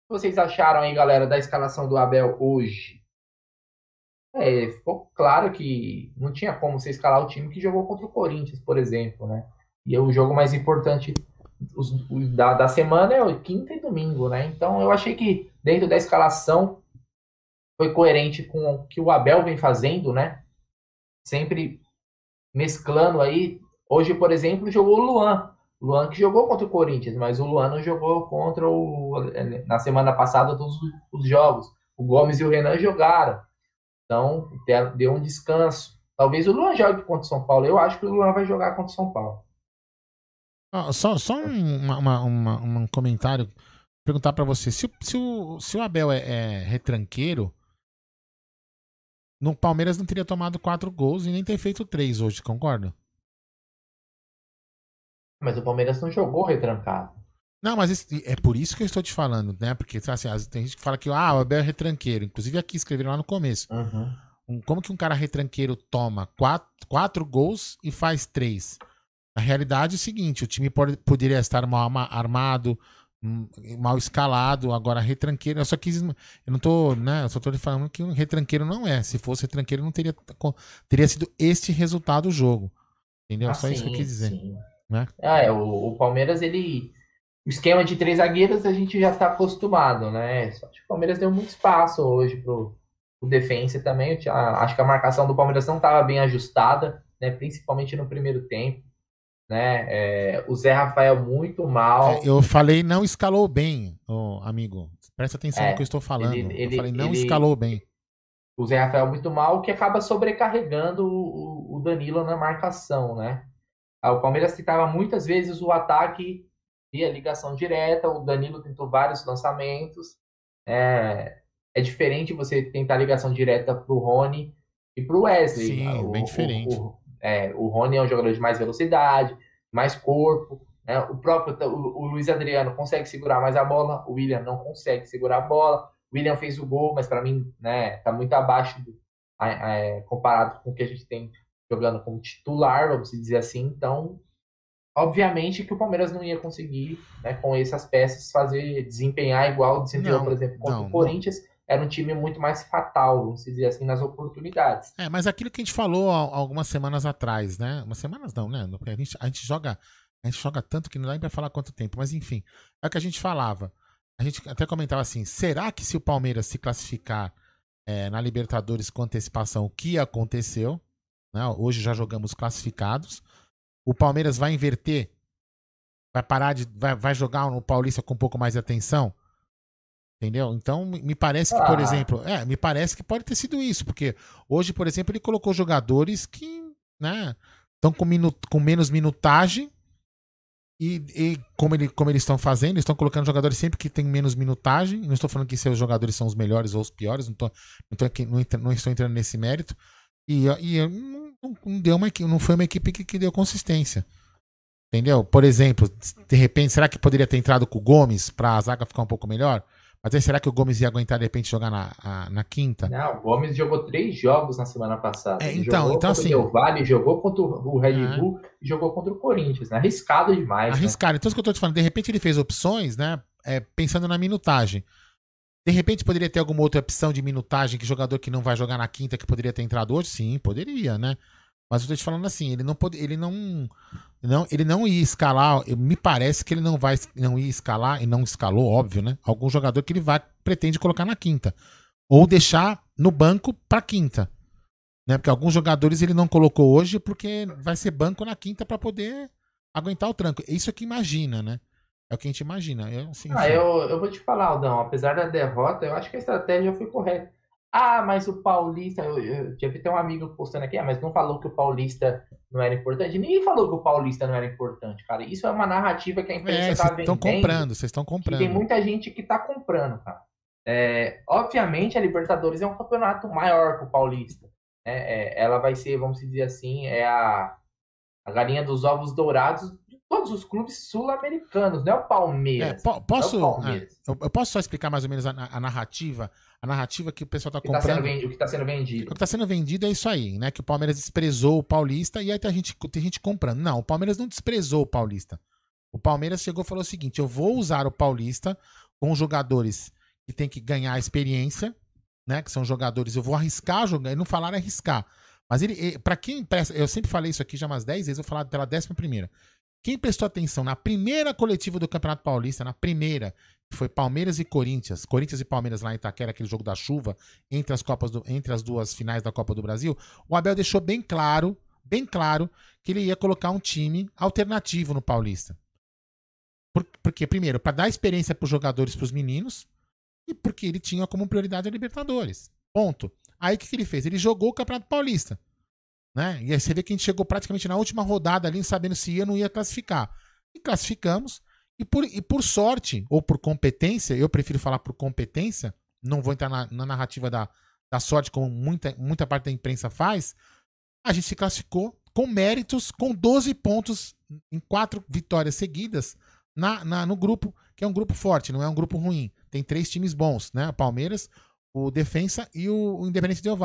vocês acharam aí, galera, da escalação do Abel hoje? É, ficou claro que não tinha como você escalar o time que jogou contra o Corinthians, por exemplo, né? E o jogo mais importante os, da, da semana é o quinta e domingo, né? Então eu achei que dentro da escalação foi coerente com o que o Abel vem fazendo, né? Sempre mesclando aí. Hoje, por exemplo, jogou o Luan. Luan que jogou contra o Corinthians, mas o Luan não jogou contra o. Na semana passada, todos os jogos. O Gomes e o Renan jogaram. Então, deu um descanso. Talvez o Luan jogue contra o São Paulo. Eu acho que o Luan vai jogar contra o São Paulo. Ah, só só um, uma, uma, um comentário. Perguntar para você. Se, se, o, se o Abel é, é, retranqueiro, no Palmeiras não teria tomado quatro gols e nem ter feito três hoje, concorda? Mas o Palmeiras não jogou retrancado. Não, mas é por isso que eu estou te falando, né? Porque assim, tem gente que fala que ah, o Abel é retranqueiro. Inclusive aqui escreveram lá no começo. Uhum. Um, como que um cara retranqueiro toma quatro, quatro gols e faz três? A realidade é o seguinte: o time pode, poderia estar mal armado, hum, mal escalado, agora retranqueiro. Eu só quis. Eu não tô, né? Eu só tô falando que um retranqueiro não é. Se fosse retranqueiro, não teria, teria sido este resultado do jogo. Entendeu? Ah, só sim, isso que eu quis dizer. Né? Ah, é, o, o Palmeiras, ele o esquema de três zagueiros a gente já está acostumado, né? Só que o Palmeiras deu muito espaço hoje pro, o defensa também. Acho que a marcação do Palmeiras não estava bem ajustada, né? Principalmente no primeiro tempo. Né? É, o Zé Rafael muito mal. É, eu falei não escalou bem, oh, amigo. Presta atenção é, no que eu estou falando. Ele, ele, eu falei não ele, escalou bem. O Zé Rafael muito mal, que acaba sobrecarregando o, o Danilo na marcação, né? Ah, o Palmeiras tentava muitas vezes o ataque via ligação direta. O Danilo tentou vários lançamentos. É, é diferente você tentar ligação direta pro Rony e pro Wesley. Sim, o, bem diferente. O, o, é, o Rony é um jogador de mais velocidade, mais corpo. Né? O próprio o, o Luiz Adriano consegue segurar mais a bola, o William não consegue segurar a bola. O William fez o gol, mas para mim né, tá muito abaixo do, é, comparado com o que a gente tem jogando como titular, vamos dizer assim. Então, obviamente que o Palmeiras não ia conseguir, né, com essas peças, fazer desempenhar igual desempenhou, por exemplo, contra não, o Corinthians. Não. Era um time muito mais fatal, vamos dizer assim, nas oportunidades. É, mas aquilo que a gente falou algumas semanas atrás, né? Umas semanas não, né? A gente, a gente joga a gente joga tanto que não dá nem pra falar quanto tempo, mas enfim, é o que a gente falava. A gente até comentava assim: será que se o Palmeiras se classificar é, na Libertadores com antecipação, o que aconteceu? Né? Hoje já jogamos classificados. O Palmeiras vai inverter? Vai parar de. Vai, vai jogar no Paulista com um pouco mais de atenção? Entendeu? Então, me parece que, por ah. exemplo, é, me parece que pode ter sido isso, porque hoje, por exemplo, ele colocou jogadores que, né, estão com, com menos minutagem e, e, como, ele, como eles estão fazendo, eles estão colocando jogadores sempre que tem menos minutagem. Não estou falando que seus jogadores são os melhores ou os piores, não, tô, não, tô aqui, não, não estou entrando nesse mérito. E, e não, não, deu uma, não foi uma equipe que, que deu consistência. Entendeu? Por exemplo, de repente, será que poderia ter entrado com o Gomes para a zaga ficar um pouco melhor? Mas aí será que o Gomes ia aguentar de repente jogar na, a, na quinta? Não, o Gomes jogou três jogos na semana passada. É, então, jogou então assim. O Vale jogou contra o Red é. Bull é. e jogou contra o Corinthians. Né? Arriscado demais. Né? Arriscado. Né? Então, isso que eu tô te falando, de repente ele fez opções, né? É, pensando na minutagem. De repente poderia ter alguma outra opção de minutagem que jogador que não vai jogar na quinta que poderia ter entrado hoje? Sim, poderia, né? Mas eu tô te falando assim, ele não pode, ele não, não, ele não ia escalar, me parece que ele não vai não ia escalar e não escalou, óbvio, né? Algum jogador que ele vai pretende colocar na quinta ou deixar no banco para quinta. Né? Porque alguns jogadores ele não colocou hoje porque vai ser banco na quinta para poder aguentar o tranco. Isso é que imagina, né? É o que a gente imagina. Eu, assim, ah, eu, eu vou te falar, Aldão, apesar da derrota, eu acho que a estratégia foi correta. Ah, mas o Paulista, eu, eu tinha até um amigo postando aqui, ah, mas não falou que o Paulista não era importante. Ninguém falou que o Paulista não era importante, cara. Isso é uma narrativa que a imprensa está é, vendendo. estão comprando, vocês estão comprando. Tem muita gente que está comprando, cara. É, obviamente, a Libertadores é um campeonato maior que o Paulista. Né? É, ela vai ser, vamos dizer assim, é a, a galinha dos ovos dourados todos os clubes sul-americanos, não é o Palmeiras. É, posso, é o Palmeiras. É, eu, eu, posso só explicar mais ou menos a, a, narrativa? A narrativa que o pessoal está comprando. Tá vendido, o que está sendo vendido. O que está sendo vendido é isso aí, né? Que o Palmeiras desprezou o Paulista e aí tem gente, tem gente comprando. Não, o Palmeiras não desprezou o Paulista. O Palmeiras chegou e falou o seguinte: eu vou usar o Paulista com jogadores que tem que ganhar experiência, né? Que são jogadores, eu vou arriscar jogar, e não falar arriscar. Mas ele, para quem presta, eu sempre falei isso aqui já umas 10 vezes, eu vou falar pela décima primeira. Quem prestou atenção na primeira coletiva do Campeonato Paulista, na primeira, que foi Palmeiras e Corinthians, Corinthians e Palmeiras lá em Itaquera, aquele jogo da chuva, entre as, Copas do, entre as duas finais da Copa do Brasil, o Abel deixou bem claro, bem claro, que ele ia colocar um time alternativo no Paulista. Por, porque, primeiro, para dar experiência para os jogadores, para os meninos, e porque ele tinha como prioridade a Libertadores. Ponto. Aí o que, que ele fez? Ele jogou o Campeonato Paulista. Né? E aí você vê que a gente chegou praticamente na última rodada ali, sabendo se ia ou não ia classificar. E classificamos. E por, e por sorte, ou por competência, eu prefiro falar por competência, não vou entrar na, na narrativa da, da sorte, como muita, muita parte da imprensa faz, a gente se classificou com méritos, com 12 pontos em quatro vitórias seguidas na, na, no grupo, que é um grupo forte, não é um grupo ruim. Tem três times bons, né? O Palmeiras, o Defensa e o, o Independente Del.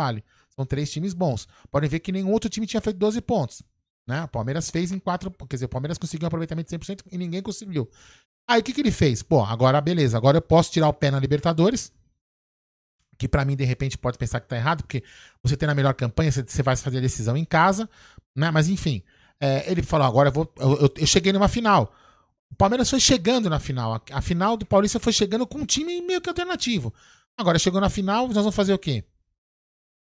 São três times bons. Podem ver que nenhum outro time tinha feito 12 pontos. Né? O Palmeiras fez em quatro. Quer dizer, o Palmeiras conseguiu um aproveitamento de 100% e ninguém conseguiu. Aí o que, que ele fez? Pô, agora beleza. Agora eu posso tirar o pé na Libertadores. Que para mim, de repente, pode pensar que tá errado, porque você tem a melhor campanha, você vai fazer a decisão em casa. Né? Mas enfim. É, ele falou: agora eu vou. Eu, eu, eu cheguei numa final. O Palmeiras foi chegando na final. A, a, final do Paulista foi chegando com um time meio que alternativo. Agora chegou na final, nós vamos fazer o quê?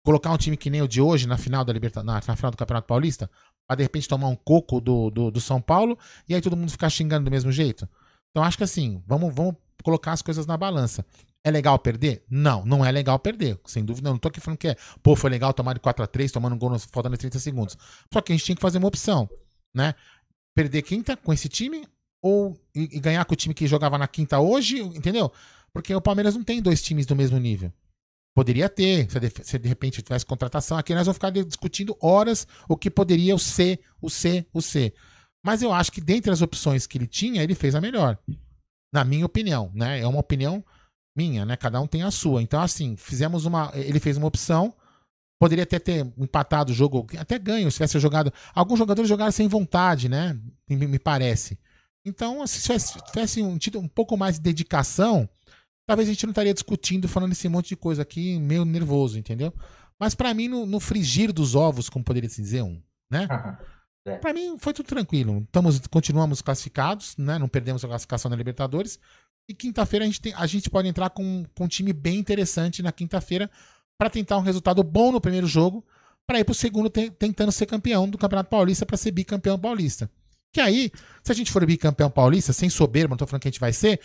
Colocar um time que nem o de hoje na final da Libertadores, na, na final do Campeonato Paulista, para de repente tomar um coco do, do, do, São Paulo e aí todo mundo ficar xingando do mesmo jeito. Então acho que assim, vamos, vamos colocar as coisas na balança. É legal perder? Não, não é legal perder. Sem dúvida, não tô aqui falando que é, pô, foi legal tomar de 4 a 3 tomando um gol no, faltando 30 segundos. Só que a gente tinha que fazer uma opção, né? Perder quinta com esse time ou e, e ganhar com o time que jogava na quinta hoje, entendeu? Porque o Palmeiras não tem dois times do mesmo nível. Poderia ter, se de, se de repente tivesse contratação. Aqui nós vamos ficar discutindo horas o que poderia o C, o C, o C. Mas eu acho que dentre as opções que ele tinha, ele fez a melhor. Na minha opinião, né? É uma opinião minha, né? Cada um tem a sua. Então, assim, fizemos uma. Ele fez uma opção. Poderia até ter empatado o jogo, até ganho, se tivesse jogado. Alguns jogadores jogaram sem vontade, né? Me, me parece. Então, se tivesse, tivesse um, tido um pouco mais de dedicação, talvez a gente não estaria discutindo, falando esse monte de coisa aqui, meio nervoso, entendeu? Mas para mim, no, no, frigir dos ovos, como poderia se dizer um, né? É. Para mim foi tudo tranquilo. Estamos, continuamos classificados, né? Não perdemos a classificação na Libertadores. E quinta-feira a, gente tem, a gente pode entrar com, com um time bem interessante na quinta-feira para tentar um resultado bom no primeiro jogo, para ir para o segundo te, tentando ser campeão do Campeonato Paulista para ser bicampeão paulista. Que aí, se a gente for bicampeão paulista, sem soberba, não tô falando que a gente vai ser,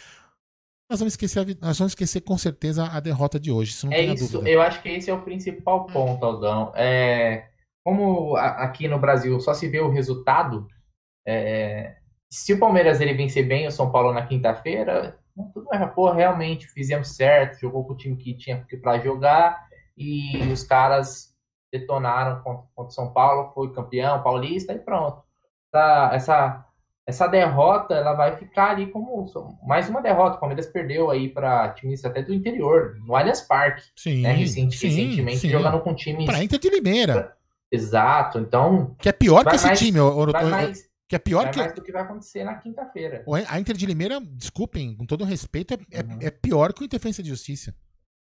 nós vamos esquecer, a, nós vamos esquecer com certeza a derrota de hoje. Isso é isso, dúvida. eu acho que esse é o principal ponto, Aldão. É, como aqui no Brasil só se vê o resultado, é, se o Palmeiras ele vencer bem o São Paulo na quinta-feira, tudo vai, pô, realmente fizemos certo, jogou com o time que tinha para jogar e os caras detonaram contra, contra o São Paulo, foi campeão paulista e pronto. Essa, essa, essa derrota ela vai ficar ali como mais uma derrota. O Palmeiras perdeu aí para times até do interior, no Allianz Parque, sim, né, recente, sim, recentemente, sim. jogando com times. Para Inter de Limeira. Exato, então. Que é pior que esse mais, time, o, mais, que é pior que. mais do que vai acontecer na quinta-feira. A Inter de Limeira, desculpem, com todo respeito, é, é uhum. é, é pior que o Interferência de Justiça.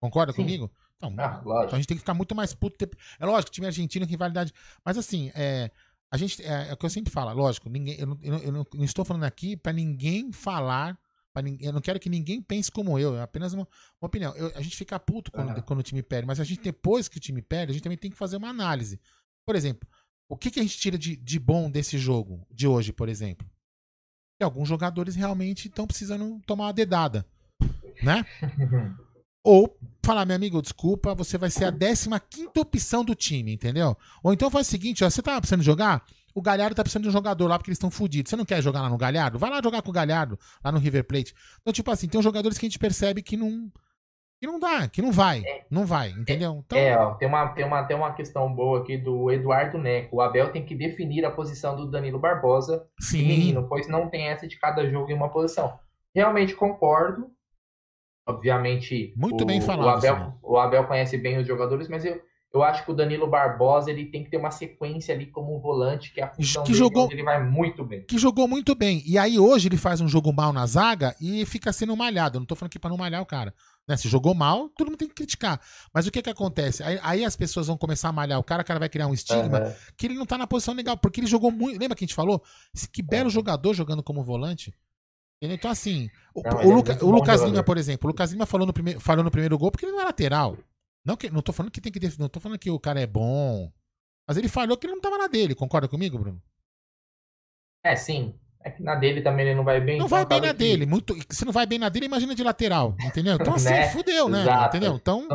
Concorda Sim. comigo? Então, ah, então, a gente tem que ficar muito mais puto. É lógico, time argentino rivalidade. Mas assim, é, a gente, é, é, o que eu sempre falo, lógico, ninguém, eu, não, eu, não, eu não estou falando aqui para ninguém falar. Pra ninguém, eu não quero que ninguém pense como eu, é apenas uma, uma opinião. Eu, a gente fica puto quando, uhum. quando o time perde, mas a gente, depois que o time perde, a gente também tem que fazer uma análise. Por exemplo, o que, que a gente tira de, de bom desse jogo, de hoje, por exemplo? Que alguns jogadores realmente estão precisando tomar uma dedada, né? Ou falar, meu amigo, desculpa, você vai ser a 15 opção do time, entendeu? Ou então faz o seguinte, ó, você tá precisando jogar? O Galhardo tá precisando de um jogador lá porque eles estão fodidos. Você não quer jogar lá no Galhardo? Vai lá jogar com o Galhardo, lá no River Plate. Então, tipo assim, tem uns jogadores que a gente percebe que não, que não dá, que não vai. É, não vai, entendeu? Então... É, ó, tem uma, tem, uma, tem uma questão boa aqui do Eduardo Neco. O Abel tem que definir a posição do Danilo Barbosa. Sim. Menino, pois não tem essa de cada jogo em uma posição. Realmente concordo. Obviamente. Muito o, bem falado. O Abel, o Abel conhece bem os jogadores, mas eu, eu acho que o Danilo Barbosa ele tem que ter uma sequência ali como um volante, que é a função que dele, jogou, ele vai muito bem. Que jogou muito bem. E aí hoje ele faz um jogo mal na zaga e fica sendo malhado. Eu não tô falando aqui pra não malhar o cara. Né? Se jogou mal, todo mundo tem que criticar. Mas o que que acontece? Aí, aí as pessoas vão começar a malhar o cara, o cara vai criar um estigma uhum. que ele não tá na posição legal, porque ele jogou muito. Lembra que a gente falou? Esse, que belo uhum. jogador jogando como volante. Então, assim, o, não, o, Luca, é o Lucas Lima, por exemplo, o Lucas Lima falou no, primeiro, falou no primeiro gol porque ele não é lateral. Não, que, não tô falando que tem que. Não tô falando que o cara é bom. Mas ele falou que ele não tava na dele. Concorda comigo, Bruno? É, sim. É que na dele também ele não vai bem. Não então vai bem na que... dele. Muito... Se não vai bem na dele, imagina de lateral. Entendeu? Então assim, né? fudeu, né? Exato. Entendeu? Então.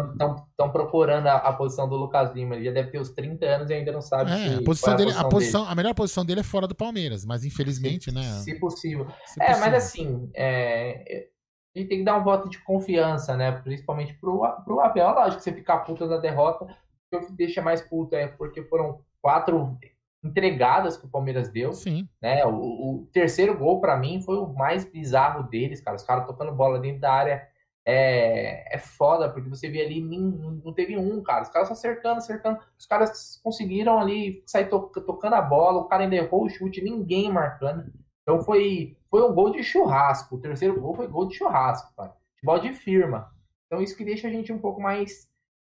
Estão procurando a, a, posição do Lucas Lima. Ele já deve ter uns 30 anos e ainda não sabe é, a posição, dele, a, posição, a posição dele. A melhor posição dele é fora do Palmeiras, mas infelizmente, se, né? Se possível. Se é, possível. mas assim. É... A gente tem que dar um voto de confiança, né? Principalmente pro, pro Abel. Lógico que você ficar puta da derrota. O que deixa mais puta é porque foram quatro entregadas que o Palmeiras deu. Sim. Né? O, o terceiro gol, para mim, foi o mais bizarro deles, cara. Os caras tocando bola dentro da área é, é foda, porque você vê ali, não teve um, cara. Os caras só acertando, acertando. Os caras conseguiram ali sair to, tocando a bola, o cara ainda errou o chute, ninguém marcando. Então foi, foi um gol de churrasco. O terceiro gol foi gol de churrasco, cara. Futebol de firma. Então isso que deixa a gente um pouco mais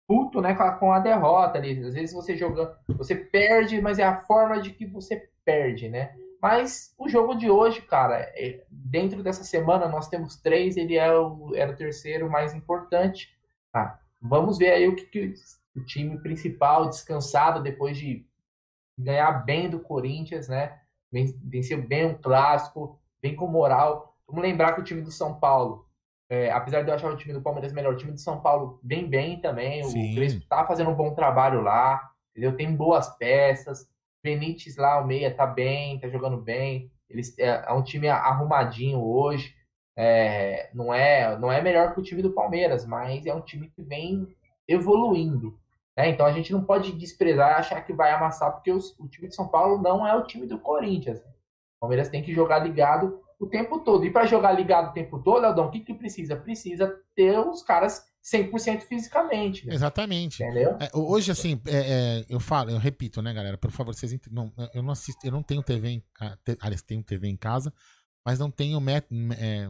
puto, né, com a, derrota ali. Às vezes você joga, você perde, mas é a forma de que você perde, né? Mas o jogo de hoje, cara, é, dentro dessa semana nós temos três, ele é o, era o terceiro mais importante. Ah, vamos ver aí o que, que o time principal, descansado depois de ganhar bem do Corinthians, né? Venceu bem um clássico, bem com moral. Vamos lembrar que o time do São Paulo é, apesar de eu achar o time do Palmeiras melhor, o time de São Paulo vem bem também. Sim. O Crespo tá fazendo um bom trabalho lá, entendeu? Tem boas peças. Benítez lá, o meia, tá bem, tá jogando bem. Eles, é, é um time arrumadinho hoje. É, não, é, não é melhor que o time do Palmeiras, mas é um time que vem evoluindo. Né? Então a gente não pode desprezar e achar que vai amassar, porque os, o time de São Paulo não é o time do Corinthians. O Palmeiras tem que jogar ligado o tempo todo. E para jogar ligado o tempo todo, Aldão, o que, que precisa? Precisa ter os caras 100% fisicamente. Né? Exatamente. Entendeu? É, hoje, assim, é, é, eu falo, eu repito, né, galera? Por favor, vocês não, eu não assisto, eu não tenho TV em aliás, tenho TV em casa, mas não tenho met, é,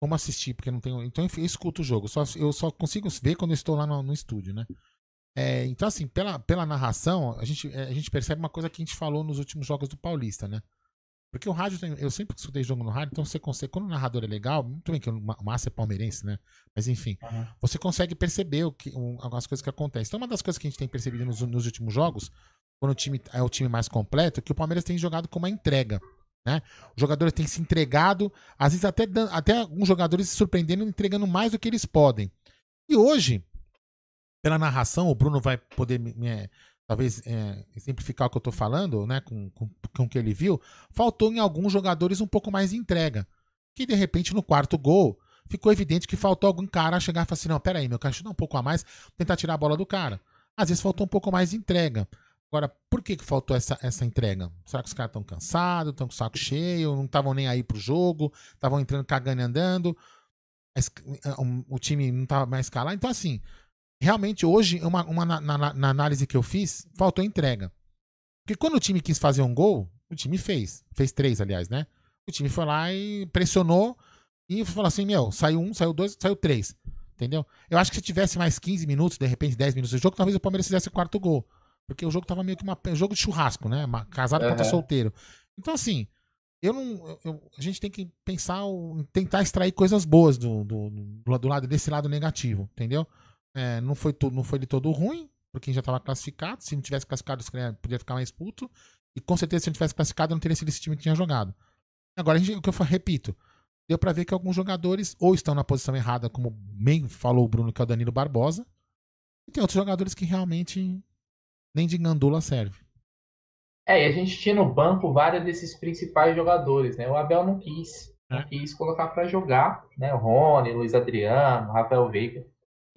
como assistir, porque não tenho. Então eu escuto o jogo. Só, eu só consigo ver quando eu estou lá no, no estúdio, né? É, então, assim, pela, pela narração, a gente, é, a gente percebe uma coisa que a gente falou nos últimos jogos do Paulista, né? Porque o rádio, eu sempre escutei jogo no rádio, então você consegue, quando o narrador é legal, muito bem que o Massa é palmeirense, né? Mas enfim, uhum. você consegue perceber o que, um, algumas coisas que acontecem. Então, uma das coisas que a gente tem percebido nos, nos últimos jogos, quando o time é o time mais completo, é que o Palmeiras tem jogado com uma entrega. Né? Os jogadores têm se entregado, às vezes até, até alguns jogadores se surpreendendo, entregando mais do que eles podem. E hoje, pela narração, o Bruno vai poder me, talvez é, exemplificar o que eu estou falando, né, com, com, com o que ele viu, faltou em alguns jogadores um pouco mais de entrega. Que de repente no quarto gol ficou evidente que faltou algum cara chegar e falar assim: não, peraí, meu cara, dar um pouco a mais, tentar tirar a bola do cara. Às vezes faltou um pouco mais de entrega. Agora, por que, que faltou essa, essa entrega? Será que os caras estão cansados, estão com o saco cheio, não estavam nem aí pro jogo, estavam entrando cagando e andando, o time não estava mais escalado? Então, assim, realmente hoje, uma, uma na, na, na, análise que eu fiz, faltou entrega. Porque quando o time quis fazer um gol, o time fez. Fez três, aliás, né? O time foi lá e pressionou e falou assim: meu, saiu um, saiu dois, saiu três. Entendeu? Eu acho que se tivesse mais 15 minutos, de repente 10 minutos de jogo, talvez o Palmeiras fizesse o quarto gol. Porque o jogo tava meio que uma, um jogo de churrasco, né? Casado uhum. contra solteiro. Então, assim, eu não. Eu, a gente tem que pensar, tentar extrair coisas boas do, do, do, do lado desse lado negativo, entendeu? É, não, foi tudo, não foi de todo ruim, porque já estava classificado. Se não tivesse classificado, podia ficar mais puto. E com certeza, se não tivesse classificado, não teria sido esse time que tinha jogado. Agora, gente, o que eu repito, deu para ver que alguns jogadores ou estão na posição errada, como bem falou o Bruno, que é o Danilo Barbosa, e tem outros jogadores que realmente nem de gandula serve. É, e a gente tinha no banco vários desses principais jogadores, né? O Abel não quis, não é. quis colocar para jogar, né? O Rony, Luiz Adriano, Rafael Veiga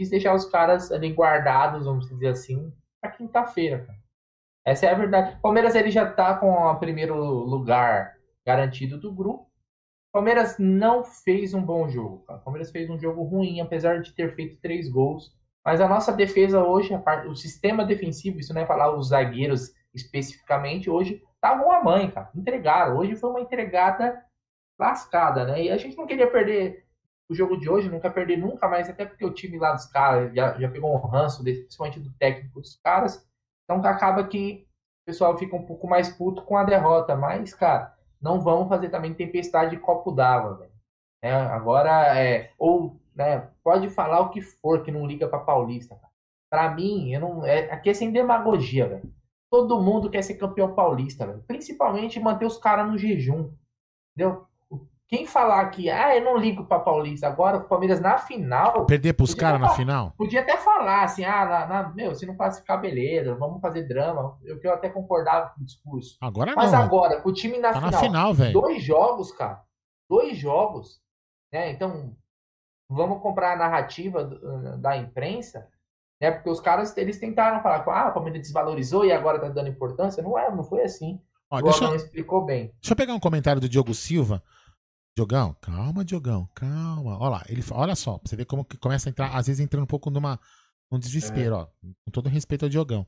quis deixar os caras ali guardados, vamos dizer assim, para quinta-feira, Essa é a verdade. O Palmeiras ele já tá com o primeiro lugar garantido do grupo. O Palmeiras não fez um bom jogo. Cara. O Palmeiras fez um jogo ruim, apesar de ter feito três gols. Mas a nossa defesa hoje, parte, o sistema defensivo, isso não é falar os zagueiros especificamente, hoje estavam tá a mãe, cara. Entregaram. Hoje foi uma entregada lascada, né? E a gente não queria perder o jogo de hoje, nunca perder nunca mais, até porque o time lá dos caras já, já pegou um ranço, principalmente do técnico dos caras. Então acaba que o pessoal fica um pouco mais puto com a derrota. Mas, cara, não vão fazer também tempestade de copo d'água, velho. É, agora, é, ou né, pode falar o que for que não liga para Paulista. Para mim, eu não, é, aqui é sem demagogia, velho. Todo mundo quer ser campeão paulista, velho. Principalmente manter os caras no jejum. Entendeu? Quem falar que, ah, eu não ligo pra Paulista, agora o Palmeiras na final. Perder pros caras na final? Podia até falar assim, ah, na, na, meu, se não classificar, beleza, vamos fazer drama. Eu, eu até concordava com o discurso. Agora Mas não. Mas agora, o time na tá final. Na final, velho. Dois jogos, cara. Dois jogos. Né? Então, vamos comprar a narrativa da imprensa, né? Porque os caras, eles tentaram falar, ah, o Palmeiras desvalorizou e agora tá dando importância. Não é, não foi assim. Ó, o deixa, explicou bem. Deixa eu pegar um comentário do Diogo Silva. Diogão, calma, Diogão, calma. Olha lá, ele, olha só, pra você ver como que começa a entrar, às vezes entrando um pouco numa, num desespero, é. ó. Com todo respeito ao Diogão.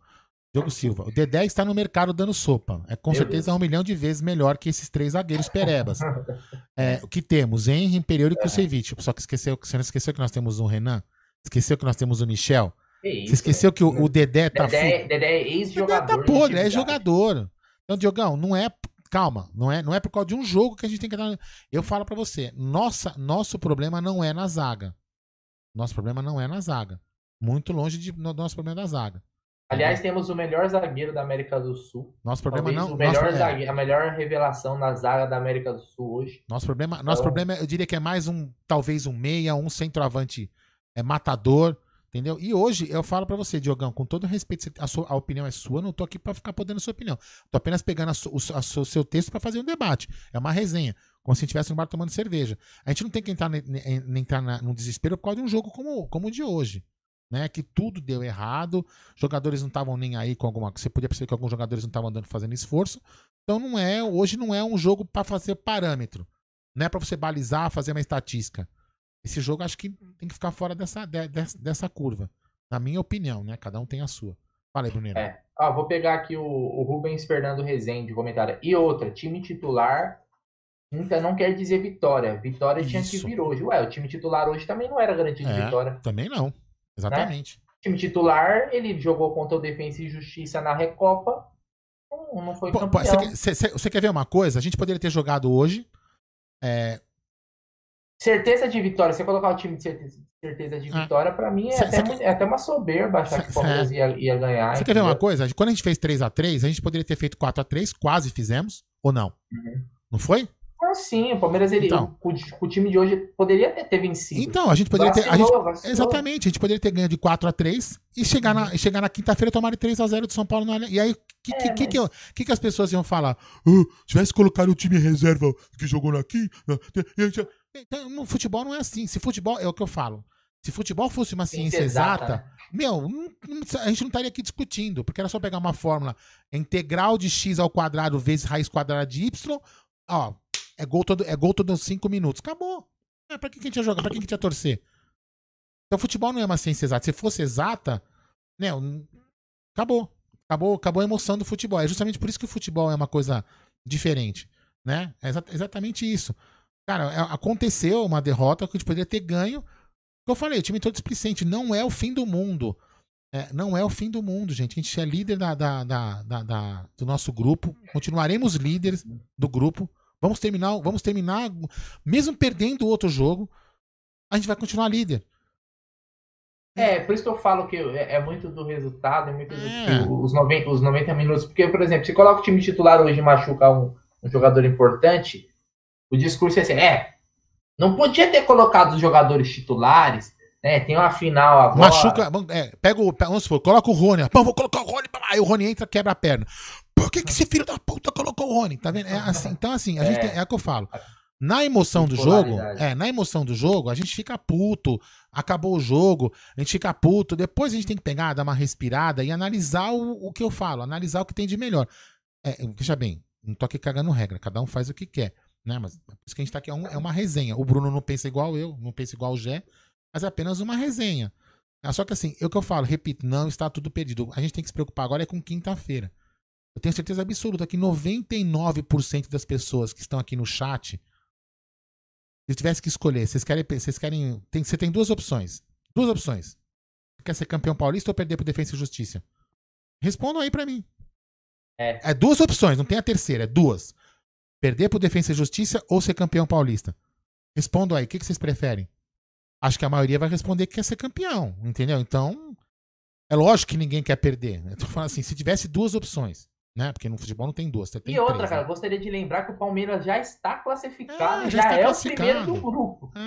Diogo Silva, o Dedé está no mercado dando sopa. É com Meu certeza Deus. um milhão de vezes melhor que esses três zagueiros perebas. é, o que temos? Henry, Imperioli e Kusevich. Só que esqueceu, você não esqueceu que nós temos o Renan? Esqueceu que nós temos o Michel? Isso, você esqueceu que o, o Dedé tá. Dedé, Dedé é ex-jogador. Dedé tá podre, é jogador. Então, Diogão, não é calma, não é, não é por causa de um jogo que a gente tem que dar. Eu falo para você, nossa, nosso problema não é na zaga. Nosso problema não é na zaga. Muito longe de no, nosso problema da zaga. Aliás, temos o melhor zagueiro da América do Sul. Nosso problema Talvez não. O melhor nosso, zagueiro, A melhor revelação na zaga da América do Sul hoje. Nosso problema, nosso então problema, eu diria que é mais um, talvez um meia, um centroavante é, matador Entendeu? E hoje eu falo para você, Diogão, com todo respeito, a, sua, a opinião é sua, não tô aqui para ficar podendo a sua opinião. Tô apenas pegando a, o a, seu texto para fazer um debate. É uma resenha, como se estivesse no bar tomando cerveja. A gente não tem que entrar, entrar na, num desespero por causa de um jogo como, como o de hoje. né? Que tudo deu errado, jogadores não estavam nem aí com alguma. Você podia perceber que alguns jogadores não estavam andando fazendo esforço. Então não é, hoje não é um jogo para fazer parâmetro, não é para você balizar, fazer uma estatística. Esse jogo acho que tem que ficar fora dessa, de, dessa curva, na minha opinião, né? Cada um tem a sua. Fala aí, Bruneiro. É. Ah, vou pegar aqui o, o Rubens Fernando Rezende, comentário. E outra, time titular então não quer dizer vitória. Vitória Isso. tinha que vir hoje. Ué, o time titular hoje também não era garantia de é, vitória. Também não. Exatamente. Né? O time titular, ele jogou contra o Defensa e Justiça na Recopa. Não, foi campeão. Você quer ver uma coisa? A gente poderia ter jogado hoje. É... Certeza de vitória. Você colocar o time de certeza, certeza de ah. vitória, ah. para mim é, cê, até, cê, é até uma soberba achar cê, que o Palmeiras ia, ia ganhar. Você quer ver uma coisa? Quando a gente fez 3x3, a, gente poderia ter feito 4x3, quase fizemos, ou não? Uhum. Não foi? sim, o Palmeiras, ele, então, o, o, time de hoje poderia ter, ter vencido. Então, a gente poderia ter. A gente, exatamente, a gente poderia ter ganho de 4 a 3 e chegar na, chegar na quinta-feira e tomar 3 a 0 do São Paulo. No, e aí, o que, é, que, mas... que, que, que, as pessoas iam falar? Uh, tivesse colocado o time reserva que jogou aqui. Então, no futebol não é assim. Se futebol, é o que eu falo. Se futebol fosse uma ciência exata, exata né? meu, não, não, a gente não estaria aqui discutindo, porque era só pegar uma fórmula integral de x ao quadrado vezes raiz quadrada de y, ó, é gol todo, é gol todos 5 minutos. Acabou. É, pra que, que a gente ia jogar? Pra que, que a gente ia torcer? Então, futebol não é uma ciência exata. Se fosse exata, né, acabou. Acabou, acabou a emoção do futebol. É justamente por isso que o futebol é uma coisa diferente, né? É exa exatamente isso. Cara, é, aconteceu uma derrota que a gente poderia ter ganho. Eu falei, o time todo displicente. Não é o fim do mundo. É, não é o fim do mundo, gente. A gente é líder da, da, da, da, do nosso grupo. Continuaremos líderes do grupo. Vamos terminar, vamos terminar, mesmo perdendo o outro jogo, a gente vai continuar líder. É, por isso que eu falo que é, é muito do resultado, é muito é. do, os, 90, os 90 minutos. Porque, por exemplo, se coloca o time titular hoje e machuca um, um jogador importante, o discurso é assim, é, não podia ter colocado os jogadores titulares, né? Tem uma final agora. Machuca, é, pega o, vamos supor, coloca o Rony, pô, vou colocar o Rony, aí o Rony entra, quebra a perna. Por que, que esse filho da puta colocou o Rony? Tá vendo? É assim, então, assim, a é. gente tem, é o que eu falo. Na emoção do jogo, é, na emoção do jogo, a gente fica puto, acabou o jogo, a gente fica puto, depois a gente tem que pegar, dar uma respirada e analisar o, o que eu falo, analisar o que tem de melhor. É, veja bem, não tô aqui cagando regra, cada um faz o que quer, né? Mas por isso que a gente tá aqui, é, um, é uma resenha. O Bruno não pensa igual eu, não pensa igual o Gé, mas é apenas uma resenha. É só que assim, é o que eu falo, repito, não está tudo perdido. A gente tem que se preocupar agora é com quinta-feira. Eu tenho certeza absoluta que 99% das pessoas que estão aqui no chat, se tivesse que escolher, vocês querem. Vocês querem tem, você tem duas opções. Duas opções. Você quer ser campeão paulista ou perder pro Defesa e Justiça? Respondam aí para mim. É. é duas opções, não tem a terceira, é duas. Perder pro Defesa e Justiça ou ser campeão paulista? Respondam aí, o que, que vocês preferem? Acho que a maioria vai responder que quer ser campeão, entendeu? Então, é lógico que ninguém quer perder. Né? Eu tô falando assim, se tivesse duas opções, né? Porque no futebol não tem duas. Tem e outra, três, cara, né? gostaria de lembrar que o Palmeiras já está classificado, é, já, já é o primeiro do grupo.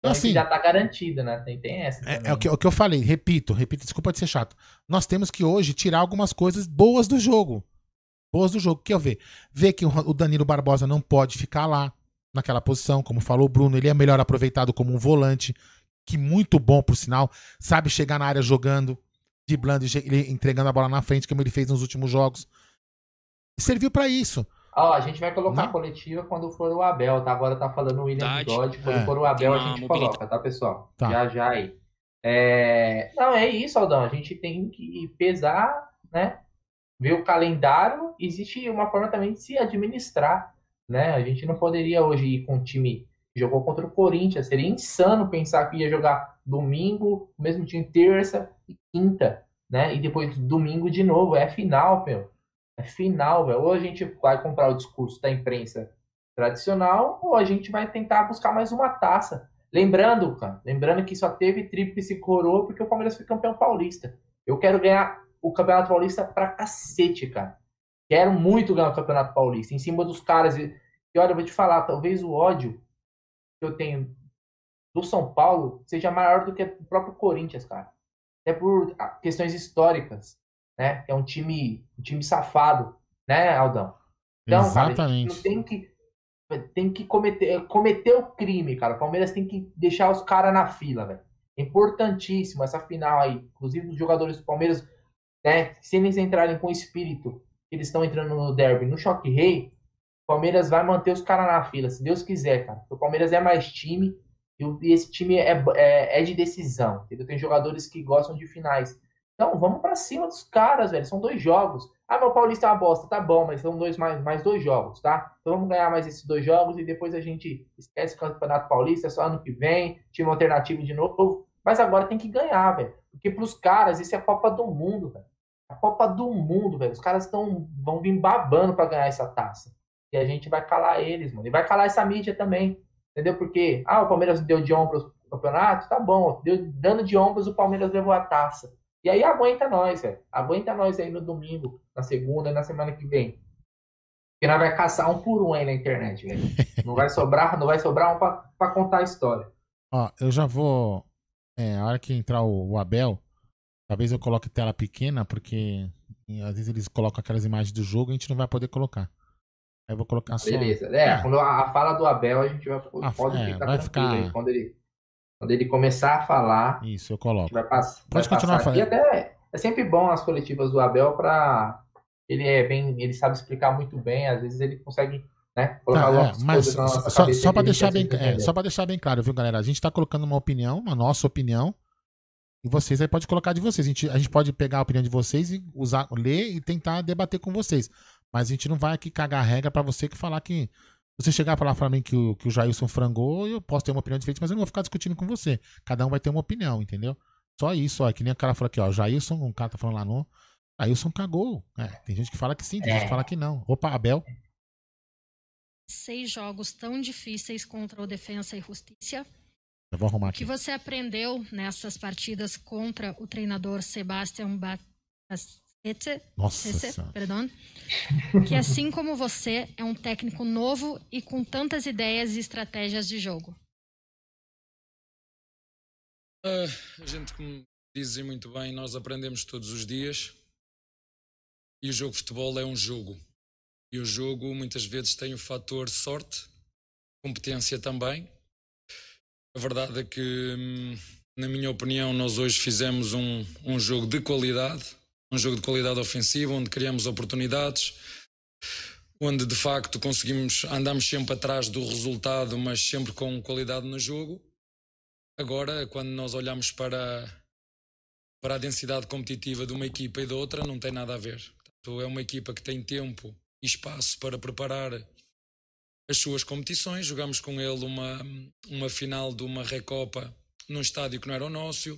É. então, assim, já está garantido, né? Tem, tem essa. É, é, o, que, o que eu falei, repito, repito, desculpa de ser chato. Nós temos que hoje tirar algumas coisas boas do jogo. Boas do jogo. Que eu ver? Ver que o Danilo Barbosa não pode ficar lá, naquela posição, como falou o Bruno, ele é melhor aproveitado como um volante, que muito bom, por sinal, sabe chegar na área jogando driblando e entregando a bola na frente, como ele fez nos últimos jogos. Serviu para isso. Ó, a gente vai colocar a coletiva quando for o Abel, tá? Agora tá falando o William Bigode. Quando é. for o Abel, a gente coloca, tá, pessoal? Tá. Já, já aí. É... Não, é isso, Aldão. A gente tem que pesar, né? Ver o calendário. Existe uma forma também de se administrar, né? A gente não poderia hoje ir com um time que jogou contra o Corinthians. Seria insano pensar que ia jogar domingo, mesmo time terça, quinta, né? E depois domingo de novo. É final, meu. É final, velho. Ou a gente vai comprar o discurso da imprensa tradicional, ou a gente vai tentar buscar mais uma taça. Lembrando, cara, lembrando que só teve tríplice coroa porque o Palmeiras foi campeão paulista. Eu quero ganhar o Campeonato Paulista pra cacete, cara. Quero muito ganhar o Campeonato Paulista. Em cima dos caras. E olha, eu vou te falar, talvez o ódio que eu tenho do São Paulo seja maior do que o próprio Corinthians, cara até por ah, questões históricas, né? É um time, um time safado, né, Aldão? Então, Exatamente. Cara, tem que tem que cometer, cometer o crime, cara. O Palmeiras tem que deixar os caras na fila, velho. É importantíssimo essa final aí. Inclusive, os jogadores do Palmeiras, né, se eles entrarem com espírito, eles estão entrando no derby, no choque rei, o Palmeiras vai manter os caras na fila, se Deus quiser, cara. O Palmeiras é mais time e esse time é, é, é de decisão. Entendeu? Tem jogadores que gostam de finais. Então, vamos para cima dos caras, velho. São dois jogos. Ah, meu Paulista é uma bosta. Tá bom, mas são dois, mais, mais dois jogos, tá? Então vamos ganhar mais esses dois jogos e depois a gente esquece o Campeonato Paulista, é só ano que vem, time alternativo de novo. Mas agora tem que ganhar, velho. Porque pros caras, isso é a Copa do Mundo, velho. A Copa do Mundo, velho. Os caras estão vão vir babando para ganhar essa taça. E a gente vai calar eles, mano. E vai calar essa mídia também. Entendeu? Porque, ah, o Palmeiras deu de ombros o campeonato, tá bom. Deu, dando de ombros, o Palmeiras levou a taça. E aí aguenta nós, velho. Aguenta nós aí no domingo, na segunda e na semana que vem. Porque nós vai caçar um por um aí na internet, velho. Não vai sobrar, não vai sobrar um pra, pra contar a história. Ó, eu já vou. É, a hora que entrar o, o Abel, talvez eu coloque tela pequena, porque às vezes eles colocam aquelas imagens do jogo e a gente não vai poder colocar. Aí eu vou colocar só. Beleza. É, é. quando a, a, fala do Abel, a gente vai, pode é, ficar vai ficar... Aí, quando ele quando ele começar a falar. Isso, eu coloco. Vai pass Pode vai continuar falando. Até é sempre bom as coletivas do Abel para ele é bem, ele sabe explicar muito bem, às vezes ele consegue né, colocar tá, é, mas só, só para deixar bem, é, só para deixar bem claro, viu, galera? A gente está colocando uma opinião, uma nossa opinião, e vocês aí pode colocar de vocês. A gente, a gente pode pegar a opinião de vocês e usar, ler e tentar debater com vocês. Mas a gente não vai aqui cagar a regra para você que falar que você chegar para falar para mim que o, que o Jailson frangou, eu posso ter uma opinião diferente, mas eu não vou ficar discutindo com você. Cada um vai ter uma opinião, entendeu? Só isso, ó. Que nem o cara falou aqui, ó. Jailson, um cara tá falando lá no. Jailson cagou. É, tem gente que fala que sim, tem gente que é. fala que não. Opa, Abel. Seis jogos tão difíceis contra o Defensa e Justiça. Eu vou arrumar aqui. O que você aprendeu nessas partidas contra o treinador Sebastian Batista? Nossa Esse, perdão, que assim como você é um técnico novo e com tantas ideias e estratégias de jogo. Uh, a gente, como dizem muito bem, nós aprendemos todos os dias e o jogo de futebol é um jogo. E o jogo muitas vezes tem o fator sorte, competência também. A verdade é que, hum, na minha opinião, nós hoje fizemos um, um jogo de qualidade um jogo de qualidade ofensiva, onde criamos oportunidades, onde de facto conseguimos, andamos sempre atrás do resultado, mas sempre com qualidade no jogo. Agora, quando nós olhamos para, para a densidade competitiva de uma equipa e da outra, não tem nada a ver. Portanto, é uma equipa que tem tempo e espaço para preparar as suas competições. Jogamos com ele uma, uma final de uma Recopa num estádio que não era o nosso.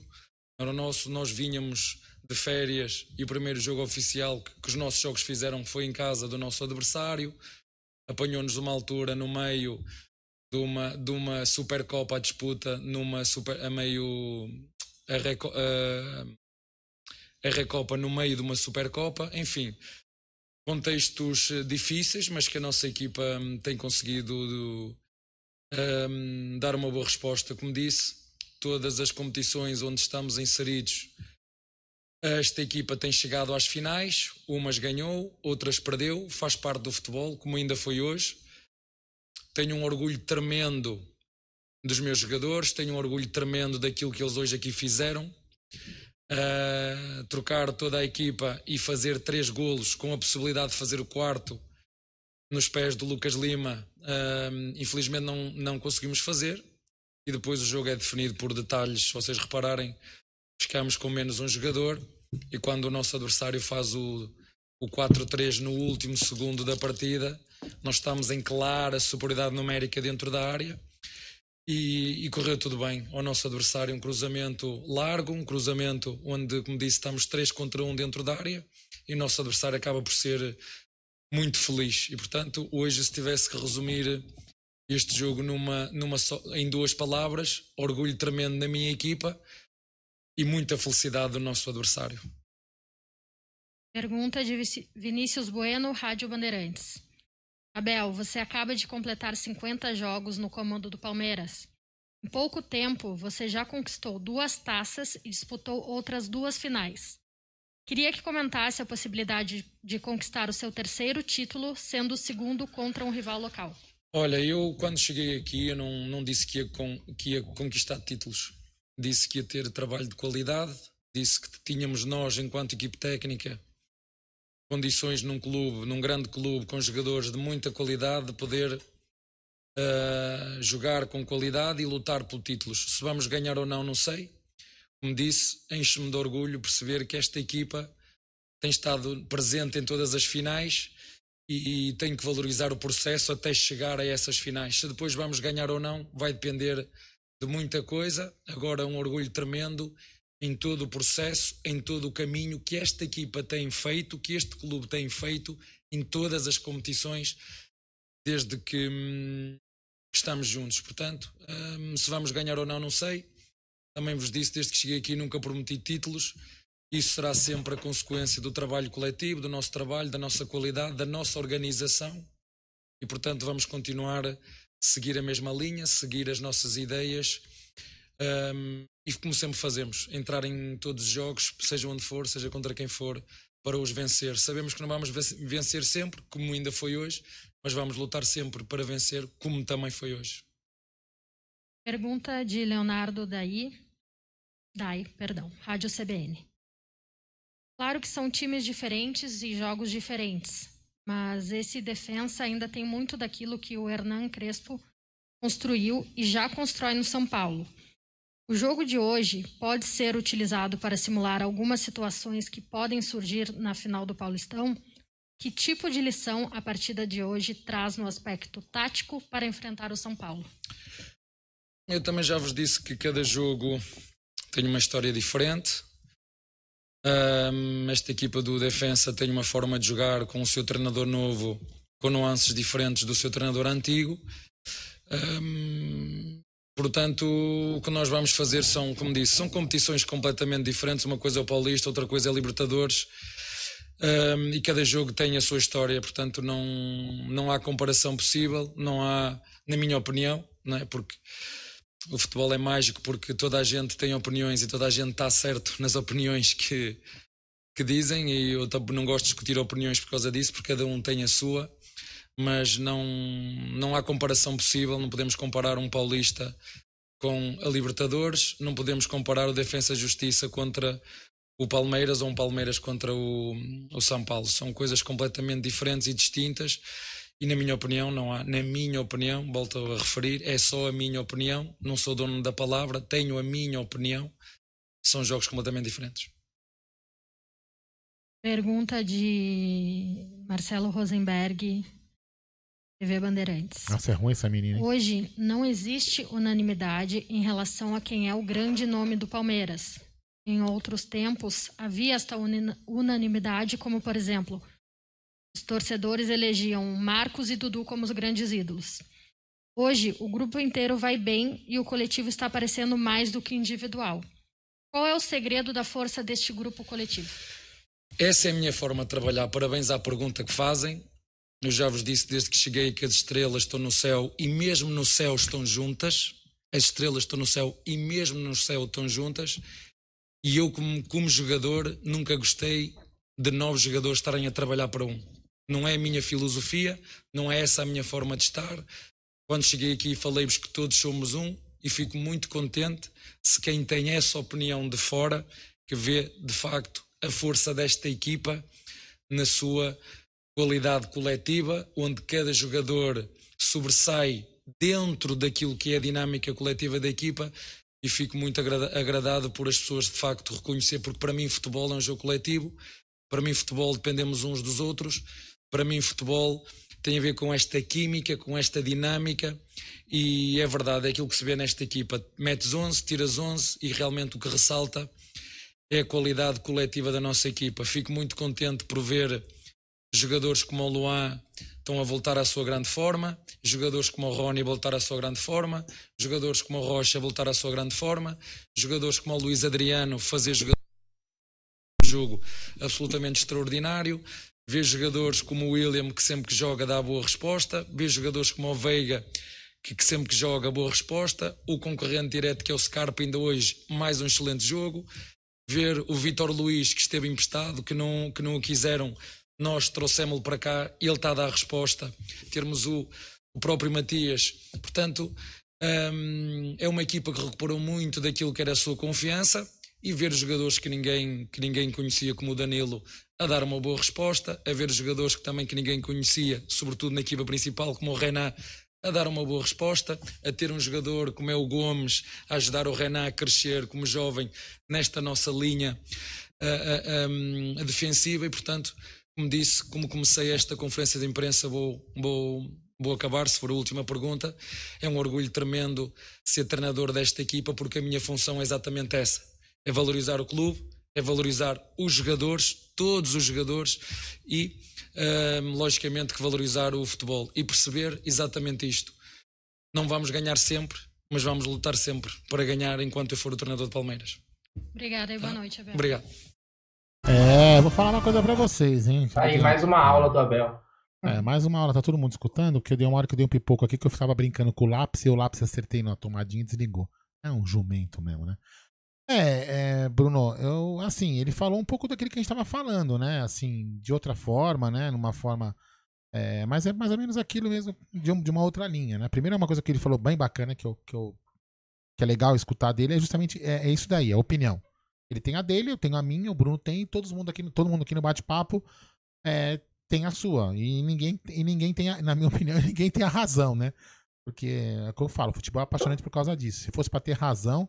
Não era o nosso, nós vinhamos de férias e o primeiro jogo oficial que, que os nossos jogos fizeram foi em casa do nosso adversário. Apanhou-nos uma altura no meio de uma, de uma Supercopa à disputa, numa super, a meio. A, Reco, a, a Recopa no meio de uma Supercopa, enfim, contextos difíceis, mas que a nossa equipa hum, tem conseguido um, dar uma boa resposta, como disse. Todas as competições onde estamos inseridos esta equipa tem chegado às finais, umas ganhou, outras perdeu, faz parte do futebol, como ainda foi hoje. Tenho um orgulho tremendo dos meus jogadores, tenho um orgulho tremendo daquilo que eles hoje aqui fizeram. Uh, trocar toda a equipa e fazer três golos com a possibilidade de fazer o quarto nos pés do Lucas Lima, uh, infelizmente não, não conseguimos fazer. E depois o jogo é definido por detalhes, se vocês repararem, ficamos com menos um jogador. E quando o nosso adversário faz o, o 4-3 no último segundo da partida, nós estamos em clara superioridade numérica dentro da área e, e, correu tudo bem. O nosso adversário, um cruzamento largo, um cruzamento onde, como disse, estamos 3 contra 1 dentro da área e o nosso adversário acaba por ser muito feliz. E portanto, hoje, se tivesse que resumir este jogo numa, numa só, em duas palavras, orgulho tremendo na minha equipa e muita felicidade do nosso adversário. Pergunta de Vinícius Bueno, Rádio Bandeirantes. Abel, você acaba de completar 50 jogos no comando do Palmeiras. Em pouco tempo, você já conquistou duas taças e disputou outras duas finais. Queria que comentasse a possibilidade de conquistar o seu terceiro título, sendo o segundo contra um rival local. Olha, eu quando cheguei aqui, eu não, não disse que ia, que ia conquistar títulos disse que ia ter trabalho de qualidade, disse que tínhamos nós, enquanto equipe técnica, condições num clube, num grande clube, com jogadores de muita qualidade, de poder uh, jogar com qualidade e lutar por títulos. Se vamos ganhar ou não, não sei. Como disse, enche-me de orgulho perceber que esta equipa tem estado presente em todas as finais e, e tem que valorizar o processo até chegar a essas finais. Se depois vamos ganhar ou não, vai depender de muita coisa. Agora, um orgulho tremendo em todo o processo, em todo o caminho que esta equipa tem feito, que este clube tem feito em todas as competições, desde que hum, estamos juntos. Portanto, hum, se vamos ganhar ou não, não sei. Também vos disse, desde que cheguei aqui, nunca prometi títulos. Isso será sempre a consequência do trabalho coletivo, do nosso trabalho, da nossa qualidade, da nossa organização. E, portanto, vamos continuar a seguir a mesma linha, seguir as nossas ideias. Um, e como sempre fazemos, entrar em todos os jogos, seja onde for, seja contra quem for, para os vencer. Sabemos que não vamos vencer sempre, como ainda foi hoje, mas vamos lutar sempre para vencer, como também foi hoje. Pergunta de Leonardo Daí, Dai, perdão, Rádio CBN. Claro que são times diferentes e jogos diferentes, mas esse defensa ainda tem muito daquilo que o Hernan Crespo construiu e já constrói no São Paulo. O jogo de hoje pode ser utilizado para simular algumas situações que podem surgir na final do Paulistão. Que tipo de lição a partida de hoje traz no aspecto tático para enfrentar o São Paulo? Eu também já vos disse que cada jogo tem uma história diferente. Um, esta equipa do Defensa tem uma forma de jogar com o seu treinador novo, com nuances diferentes do seu treinador antigo. Um, Portanto, o que nós vamos fazer são, como disse, são competições completamente diferentes. Uma coisa é o Paulista, outra coisa é Libertadores. Um, e cada jogo tem a sua história, portanto, não, não há comparação possível. Não há, na minha opinião, não é? porque o futebol é mágico, porque toda a gente tem opiniões e toda a gente está certo nas opiniões que, que dizem. E eu não gosto de discutir opiniões por causa disso, porque cada um tem a sua mas não, não há comparação possível. Não podemos comparar um Paulista com a Libertadores, não podemos comparar o Defensa Justiça contra o Palmeiras ou um Palmeiras contra o, o São Paulo. São coisas completamente diferentes e distintas. E na minha opinião, não há, na minha opinião, volto a referir, é só a minha opinião, não sou dono da palavra, tenho a minha opinião, são jogos completamente diferentes. Pergunta de Marcelo Rosenberg, TV Bandeirantes. Nossa, é ruim essa menina. Hein? Hoje não existe unanimidade em relação a quem é o grande nome do Palmeiras. Em outros tempos havia esta unanimidade, como por exemplo, os torcedores elegiam Marcos e Dudu como os grandes ídolos. Hoje, o grupo inteiro vai bem e o coletivo está aparecendo mais do que individual. Qual é o segredo da força deste grupo coletivo? Essa é a minha forma de trabalhar. Parabéns à pergunta que fazem. Eu já vos disse desde que cheguei que as estrelas estão no céu e mesmo no céu estão juntas. As estrelas estão no céu e mesmo no céu estão juntas. E eu, como, como jogador, nunca gostei de novos jogadores estarem a trabalhar para um. Não é a minha filosofia, não é essa a minha forma de estar. Quando cheguei aqui, falei-vos que todos somos um e fico muito contente se quem tem essa opinião de fora, que vê de facto a força desta equipa na sua qualidade coletiva, onde cada jogador sobressai dentro daquilo que é a dinâmica coletiva da equipa e fico muito agradado por as pessoas de facto reconhecer, porque para mim futebol é um jogo coletivo, para mim futebol dependemos uns dos outros, para mim futebol tem a ver com esta química, com esta dinâmica e é verdade, é aquilo que se vê nesta equipa, metes 11, tiras 11 e realmente o que ressalta é a qualidade coletiva da nossa equipa. Fico muito contente por ver Jogadores como o Luan estão a voltar à sua grande forma, jogadores como o Rony voltar à sua grande forma, jogadores como o Rocha voltar à sua grande forma, jogadores como o Luís Adriano fazer jogo absolutamente extraordinário. Vejo jogadores como o William, que sempre que joga dá boa resposta. Vejo jogadores como o Veiga, que, que sempre que joga boa resposta. O concorrente direto, que é o Scarpa, ainda hoje, mais um excelente jogo. Ver o Vitor Luís, que esteve emprestado, que não, que não o quiseram nós trouxemos-lo para cá e ele está a dar a resposta. Termos o, o próprio Matias. Portanto, Um, é uma equipa que recuperou muito daquilo que era a sua confiança e ver jogadores que ninguém, que ninguém conhecia, como o Danilo, a dar uma boa resposta, a ver jogadores que também que ninguém conhecia, sobretudo na equipa principal, como o Renan, a dar uma boa resposta, a ter um jogador como é o Gomes, a ajudar o Renan a crescer como jovem nesta nossa linha a, a, a, defensiva e, portanto, como disse, como comecei esta conferência de imprensa, vou, vou, vou acabar, se for a última pergunta. É um orgulho tremendo ser treinador desta equipa, porque a minha função é exatamente essa: é valorizar o clube, é valorizar os jogadores, todos os jogadores e, uh, logicamente, que valorizar o futebol e perceber exatamente isto. Não vamos ganhar sempre, mas vamos lutar sempre para ganhar enquanto eu for o treinador de Palmeiras. Obrigada e boa noite, Abel. Obrigado. É, vou falar uma coisa pra vocês, hein? Tá aí, mais uma aula do Abel. É, mais uma aula, tá todo mundo escutando? Porque eu dei uma hora que eu dei um pipoco aqui que eu tava brincando com o lápis e o lápis acertei na tomadinha e desligou. É um jumento mesmo, né? É, é, Bruno, eu, assim, ele falou um pouco daquilo que a gente tava falando, né? Assim, de outra forma, né? Numa forma. É, mas é mais ou menos aquilo mesmo de, um, de uma outra linha, né? Primeiro, uma coisa que ele falou bem bacana, que, eu, que, eu, que é legal escutar dele, é justamente é, é isso daí, é a opinião. Ele tem a dele, eu tenho a minha, o Bruno tem, todo mundo aqui, todo mundo aqui no bate-papo é, tem a sua. E ninguém, e ninguém tem, a, na minha opinião, ninguém tem a razão, né? Porque é como eu falo, futebol é apaixonante por causa disso. Se fosse para ter razão,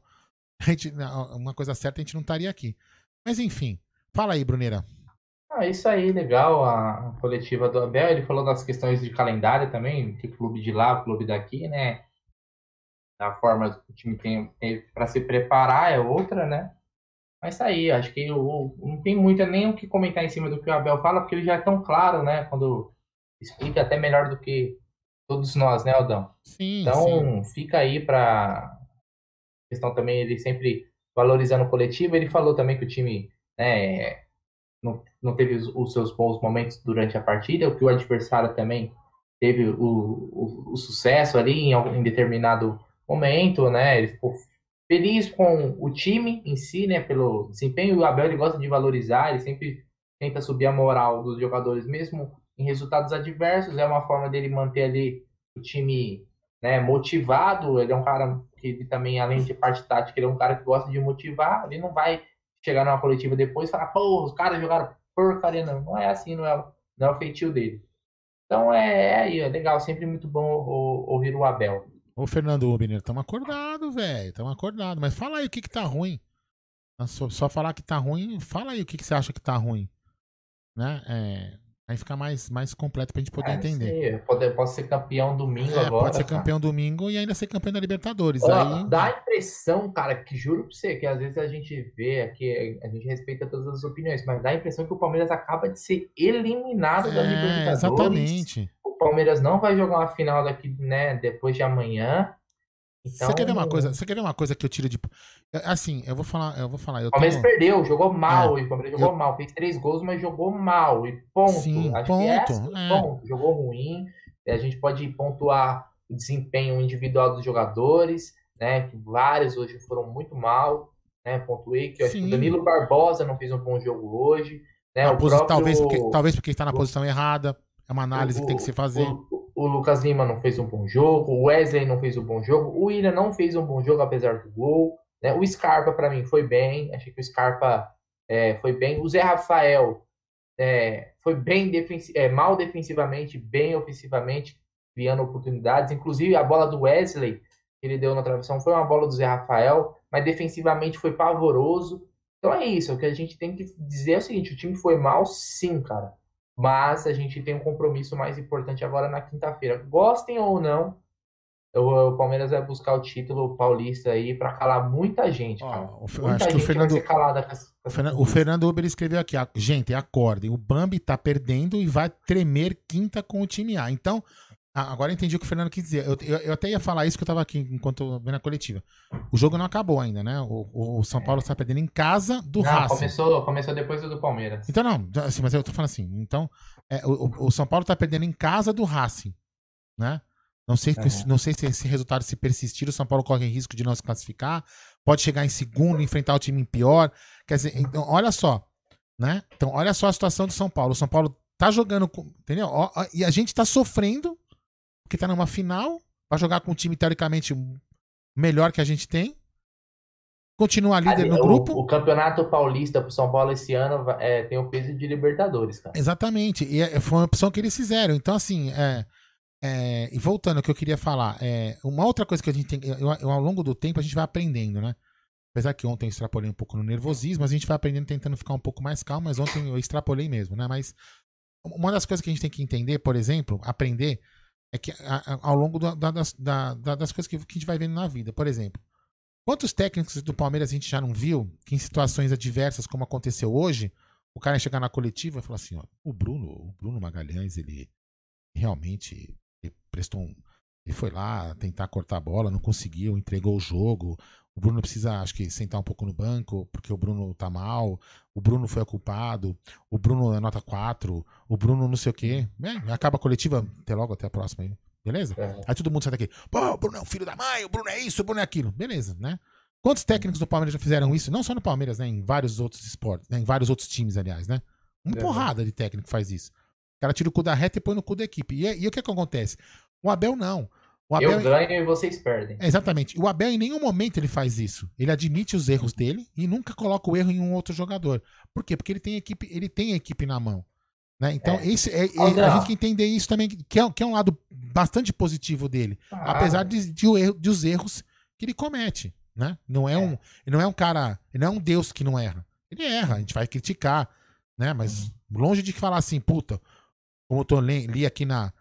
gente, uma coisa certa, a gente não estaria aqui. Mas enfim, fala aí, Bruneira. Ah, isso aí, legal, a coletiva do Abel, ele falou das questões de calendário também, que clube de lá, clube daqui, né? A forma que o time tem, tem para se preparar é outra, né? Mas tá aí, acho que eu, não tem muito nem o que comentar em cima do que o Abel fala, porque ele já é tão claro, né? Quando explica até melhor do que todos nós, né, Aldão? Sim. Então, sim. fica aí para questão também, ele sempre valorizando o coletivo. Ele falou também que o time né, não, não teve os, os, seus bons momentos durante a partida, que o adversário também teve o, o, o sucesso ali em, em determinado momento, né? Ele ficou feliz com o time em si, né, pelo desempenho. O Abel ele gosta de valorizar, ele sempre tenta subir a moral dos jogadores, mesmo em resultados adversos. É uma forma dele manter ali o time né, motivado. Ele é um cara que também, além de parte tática, ele é um cara que gosta de motivar. Ele não vai chegar numa coletiva depois e falar, pô, os caras jogaram porcaria, não. Não é assim, não é, não é o feitio dele. Então é, é, é legal, sempre muito bom ouvir o Abel. Ô, Fernando Ubner, estamos acordado, velho. Estamos acordado. Mas fala aí o que que tá ruim. Só, só, falar que tá ruim, fala aí o que, que você acha que tá ruim. Né? É, aí fica mais, mais completo pra gente poder é, entender. Sim, pode, pode ser campeão domingo é, agora. Pode ser campeão domingo e ainda ser campeão da Libertadores. Ó, aí... Dá a impressão, cara, que juro pra você, que às vezes a gente vê aqui, a gente respeita todas as opiniões, mas dá a impressão que o Palmeiras acaba de ser eliminado da é, Libertadores. Exatamente. Palmeiras não vai jogar uma final daqui, né, depois de amanhã. Então, você quer ver uma coisa? Você quer ver uma coisa que eu tiro de assim? Eu vou falar, eu vou falar. O Palmeiras tenho... perdeu, jogou mal. É, o Palmeiras jogou eu... mal, fez três gols, mas jogou mal e ponto. Sim, Acho ponto. que é é. ponto. Jogou ruim. A gente pode pontuar o desempenho individual dos jogadores, né? Que vários hoje foram muito mal, né? Pontuei que eu que o Danilo Barbosa não fez um bom jogo hoje, né? O próprio... talvez porque talvez porque está na posição errada. É uma análise o, que tem que se fazer. O, o, Lucas Lima não fez um bom jogo, o Wesley não fez um bom jogo, o William não fez um bom jogo, apesar do gol. Né? O Scarpa, para mim, foi bem. Achei que o Scarpa é, foi bem. O Zé Rafael é, foi bem defensi é, mal defensivamente, bem ofensivamente, criando oportunidades. Inclusive, a bola do Wesley que ele deu na travessão foi uma bola do Zé Rafael, mas defensivamente foi pavoroso. Então é isso. O que a gente tem que dizer é o seguinte: o time foi mal, sim, cara. Mas a gente tem um compromisso mais importante agora na quinta-feira. Gostem ou não, o, Palmeiras vai buscar o título paulista aí para calar muita gente, cara. Oh, muita acho gente que o Fernando, vai ser calada com essa, com essa o, Fernando, o Fernando Uber escreveu aqui, gente, acordem, o Bambi tá perdendo e vai tremer quinta com o time A. Então, agora eu entendi o que o Fernando quis dizer. Eu, eu, eu até ia falar isso que eu tava aqui enquanto vendo a coletiva. O jogo não acabou ainda, né? O, o São Paulo está perdendo em casa do não, Racing. Começou, começou depois do Palmeiras. Então, não, assim, mas eu tô falando assim. Então, é, o, o São Paulo tá perdendo em casa do Racing, né? Não sei, uhum. não sei se esse resultado se persistir, o São Paulo corre risco de não se classificar. Pode chegar em segundo, enfrentar o time pior. Quer dizer, então, olha só. Né? Então, olha só a situação do São Paulo. O São Paulo tá jogando. Entendeu? E a gente tá sofrendo, porque tá numa final, Vai jogar com um time teoricamente melhor que a gente tem. Continua líder Ali, no o- grupo. O, Campeonato Paulista pro São Paulo esse ano é, tem o peso de Libertadores, cara. Exatamente. E é- foi uma opção que eles fizeram. Então, assim, é, é, e voltando ao que eu queria falar, é, uma outra coisa que a gente tem. eu- eu- ao longo do tempo a gente vai aprendendo, né? Apesar que ontem eu extrapolei um pouco no nervosismo, mas a gente vai aprendendo tentando ficar um pouco mais calmo, mas ontem eu extrapolei mesmo, né? Mas uma das coisas que a gente tem que entender, por exemplo, aprender, é que a- a- ao longo da- da- da- das coisas que, que a gente vai vendo na vida, por exemplo, quantos técnicos do Palmeiras a gente já não viu que em situações adversas, como aconteceu hoje, o cara chegar na coletiva e falar assim, ó, o Bruno, o Bruno Magalhães, ele realmente ele prestou um, ele foi lá tentar cortar a bola, não conseguiu, entregou o jogo. O Bruno precisa, acho que, sentar um pouco no banco, porque o Bruno tá mal. O Bruno foi o culpado. O Bruno é nota 4. O Bruno não sei o quê. É, acaba a coletiva. Até logo, até a próxima aí. Beleza? É. Aí todo mundo sai daqui. Pô, o Bruno é o filho da mãe, o Bruno é isso, o Bruno é aquilo. Beleza, né? Quantos técnicos do Palmeiras já fizeram isso? Não só no Palmeiras, né? Em vários outros esportes, né? Em vários outros times, aliás, né? Uma É. porrada de técnico faz isso. O cara tira o cu da reta e põe no cu da equipe. E, e o que, que acontece? O Abel não. O Abel, Eu ganho e vocês perdem. exatamente. O Abel em nenhum momento ele faz isso. Ele admite os erros dele e nunca coloca o erro em um outro jogador. Por quê? Porque ele tem equipe, ele tem a equipe na mão. Né? Então, É. esse é, é- a gente tem que entender isso também, que é, que é um lado bastante positivo dele. Ah, apesar de, de, o erro- de os erros que ele comete. Né? Não é, É. um. Ele não é um cara. Ele não é um Deus que não erra. Ele erra, a gente vai criticar. Né? Mas longe de falar assim, puta, como eu tô, li, li aqui na,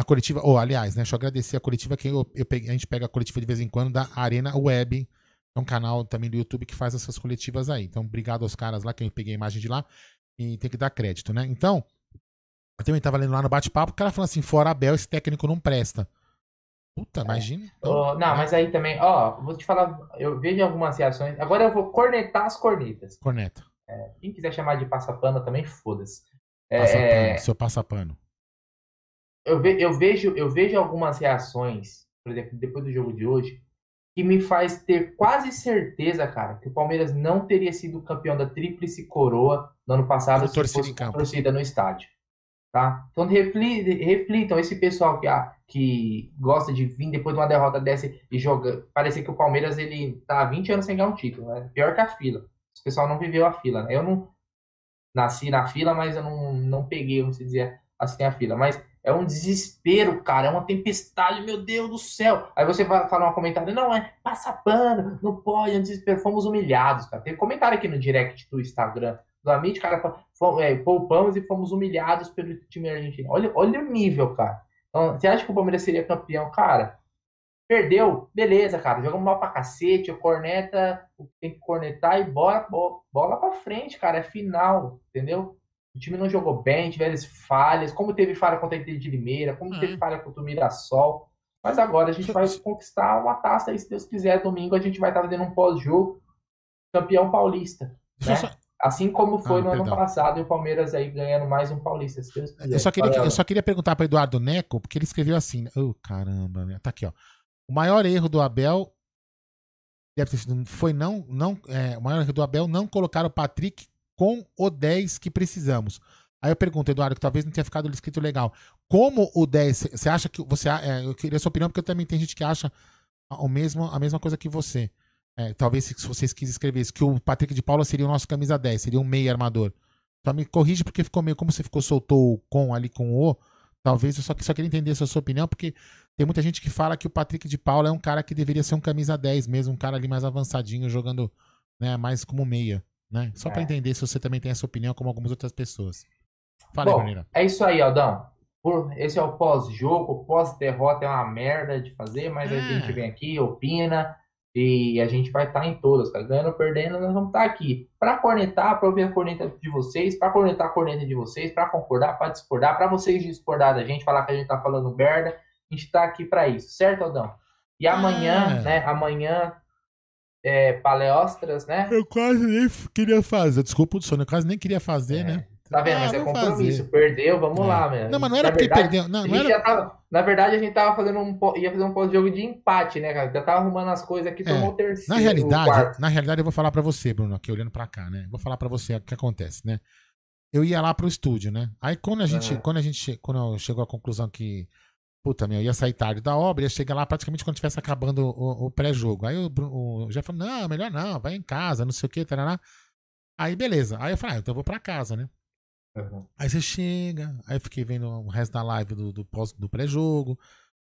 na coletiva. Ou, aliás, né? Deixa eu agradecer a coletiva que eu, eu peguei- a gente pega a coletiva de vez em quando da Arena Web. É um canal também do YouTube que faz essas coletivas aí. Então, obrigado aos caras lá, que eu peguei a imagem de lá. E tem que dar crédito, né? Então, eu também tava lendo lá no bate-papo, o cara falando assim, fora Abel, esse técnico não presta. Puta, imagina. Então, Ó, não, mas aí também, ó, vou te falar, eu vejo algumas reações. Agora eu vou cornetar as cornetas. Corneta. Quem quiser chamar de passapano também, foda-se. É, seu passapano. Eu, ve- eu vejo, eu vejo algumas reações, por exemplo, depois do jogo de hoje, que me faz ter quase certeza, cara, que o Palmeiras não teria sido campeão da Tríplice Coroa no ano passado se torcida fosse torcida no estádio. Tá? Então refli- reflitam, esse pessoal que, ah, que gosta de vir depois de uma derrota dessa e joga. Parecer que o Palmeiras ele tá há 20 anos sem ganhar um título, né? Pior que a fila. Esse pessoal não viveu a fila, né? Eu não nasci na fila, mas eu não, não peguei, vamos dizer assim, a fila. Mas é um desespero, cara. É uma tempestade, meu Deus do céu. Aí você vai falar um comentário, não, é passa pano, não pode, é um desespero. Fomos humilhados, cara. Tem comentário aqui no direct do Instagram do Amit, cara, fala, "Fom- é, poupamos e fomos humilhados pelo time argentino. Olha, olha o nível, cara. Então, você acha que o Palmeiras seria campeão? Cara, perdeu, beleza, cara. Jogamos mal pra cacete, corneta, tem que cornetar e bora, bo- bola pra frente, cara. É final, entendeu? O time não jogou bem, tiveram falhas, como teve falha contra a Inter de Limeira, como Uhum. teve falha contra o Mirassol. Mas agora a gente vai conquistar uma taça aí, se Deus quiser. Domingo a gente vai estar fazendo um pós-jogo campeão paulista. Né? só- Assim como foi Ah, no ano perdão. passado e o Palmeiras aí ganhando mais um paulista, se Deus quiser. Eu só queria, eu só queria perguntar para Eduardo Neco, porque ele escreveu assim. Oh, caramba, tá aqui, ó. O maior erro do Abel deve ter sido, foi não, não, é, o maior erro do Abel não colocar o Patrick com o 10 que precisamos. Aí eu pergunto, Eduardo, que talvez não tenha ficado escrito legal. Como o 10, você acha que você, é, eu queria sua opinião porque também tem gente que acha o mesmo, a mesma coisa que você. É, talvez se vocês quisem escrever isso, que o Patrick de Paula seria o nosso camisa 10, seria um meio armador. Só me corrige porque ficou meio. Como você ficou soltou o com ali com o talvez eu só, só queria entender a sua opinião, porque tem muita gente que fala que o Patrick de Paula é um cara que deveria ser um camisa 10 mesmo, um cara ali mais avançadinho, jogando né, mais como meia. Né? Só É. entender se você também tem essa opinião, como algumas outras pessoas. Fala aí, Bom, Bruneira. É isso aí, Aldão. Por- esse é o pós-jogo, pós-derrota é uma merda de fazer, mas a É. gente vem aqui, opina, e a gente vai estar em todas, cara. Ganhando ou perdendo, nós vamos estar aqui. Pra cornetar, pra ouvir a corneta de vocês, pra cornetar a corneta de vocês, pra concordar, pra discordar, pra vocês discordar da gente, falar que a gente tá falando merda, a gente tá aqui pra isso, certo, Aldão? E amanhã, É. né, amanhã, é, palestras, né? Eu quase nem queria fazer. Desculpa o sono, eu quase nem queria fazer, É. né? Tá vendo? Ah, Mas é compromisso. fazer. Perdeu, vamos É. lá, meu. Não, mas não era Na porque verdade, perdeu. Não, não era. tava, na verdade, a gente tava fazendo um, ia fazer um pós-jogo de empate, né, cara? Já tava arrumando as coisas aqui, É. tomou o terceiro. Na realidade, na realidade, eu vou falar pra você, Bruno, aqui olhando pra cá, né? Vou falar pra você o que acontece, né? Eu ia lá pro estúdio, né? Aí quando a gente, quando a gente, quando chegou à conclusão que Puta, meu, ia sair tarde da obra, ia chegar lá praticamente quando estivesse acabando o, o pré-jogo. Aí o, o Jeff falou: não, melhor não, vai em casa, não sei o que, tarará. Aí beleza. Aí eu falei: ah, então eu vou pra casa, né? Uhum. Aí você chega, aí eu fiquei vendo o resto da live do, do, do pré-jogo.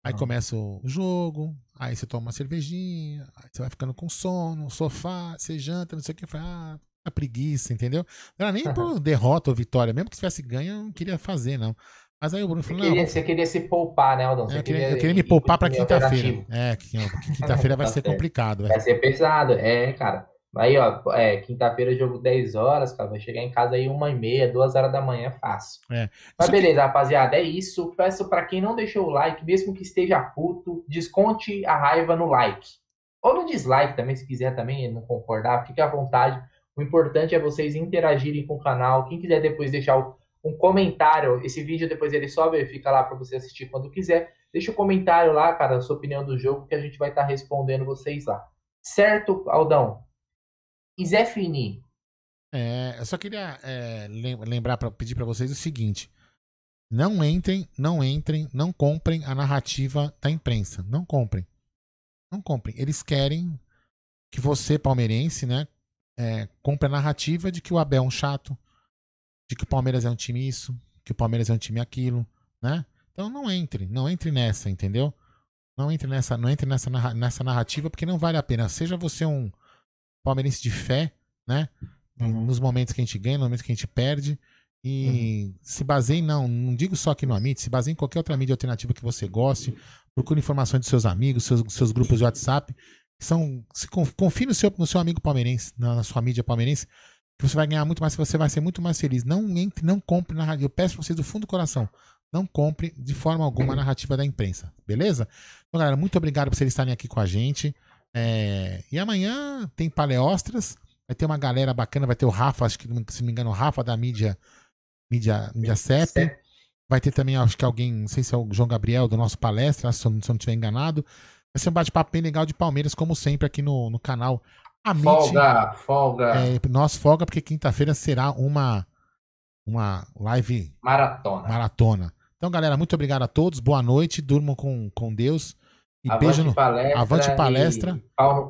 Aí uhum. começa o jogo, aí você toma uma cervejinha, aí você vai ficando com sono, sofá, você janta, não sei o que. Eu falei, ah, a preguiça, entendeu? Não era nem por derrota ou vitória, mesmo que tivesse ganho, eu não queria fazer, não. Mas aí o Bruno falou, você queria, não. Você queria se poupar, né, Aldão? É, eu, queria, eu queria me poupar para quinta-feira. É, quinta-feira vai tá ser complicado. Vai. vai ser pesado, é, cara. Aí, ó, é, quinta-feira jogo 10 horas, cara, vai chegar em casa aí uma e meia, duas horas da manhã, fácil. É. Mas beleza, que... rapaziada, é isso. Peço para quem não deixou o like, mesmo que esteja puto, desconte a raiva no like. Ou no dislike também, se quiser também não concordar, fique à vontade. O importante é vocês interagirem com o canal. Quem quiser depois deixar o um comentário. Esse vídeo depois ele sobe e fica lá para você assistir quando quiser. Deixa o um comentário lá, cara, a sua opinião do jogo, que a gente vai estar tá respondendo vocês lá. Certo, Aldão? E Zé Fini? É, eu só queria é, lembrar, para pedir para vocês o seguinte. Não entrem, não entrem, não comprem a narrativa da imprensa. Não comprem. Não comprem. Eles querem que você, palmeirense, né, é, compre a narrativa de que o Abel é um chato, de que o Palmeiras é um time isso, que o Palmeiras é um time aquilo, né? Então não entre, não entre nessa, entendeu? Não entre nessa, não entre nessa, nessa narrativa porque não vale a pena. Seja você um palmeirense de fé, né? Uhum. Nos momentos que a gente ganha, nos momentos que a gente perde. E uhum. se baseie, não, não digo só aqui no Amit, se baseie em qualquer outra mídia alternativa que você goste. Procure informações dos seus amigos, seus, seus grupos de WhatsApp. São, se confie no seu, no seu amigo palmeirense, na, na sua mídia palmeirense que você vai ganhar muito mais, você vai ser muito mais feliz. Não entre, não compre narrativa. Eu peço pra vocês do fundo do coração. Não compre de forma alguma a narrativa da imprensa, beleza? Então, galera, muito obrigado por vocês estarem aqui com a gente. É... E amanhã tem paleostras. Vai ter uma galera bacana, vai ter o Rafa, acho que, se não me engano, o Rafa da mídia, mídia, mídia CEP. Vai ter também, acho que alguém, não sei se é o João Gabriel do nosso palestra, se eu não estiver enganado. Vai ser um bate-papo bem legal de Palmeiras, como sempre, aqui no, no canal Amit, folga, folga. É, nós folga porque quinta-feira será uma uma live maratona. Maratona. Então, galera, muito obrigado a todos. Boa noite, durmam com, com Deus. E avante beijo no palestra avante palestra. E pau no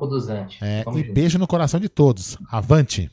É, e junto. beijo no coração de todos. Avante.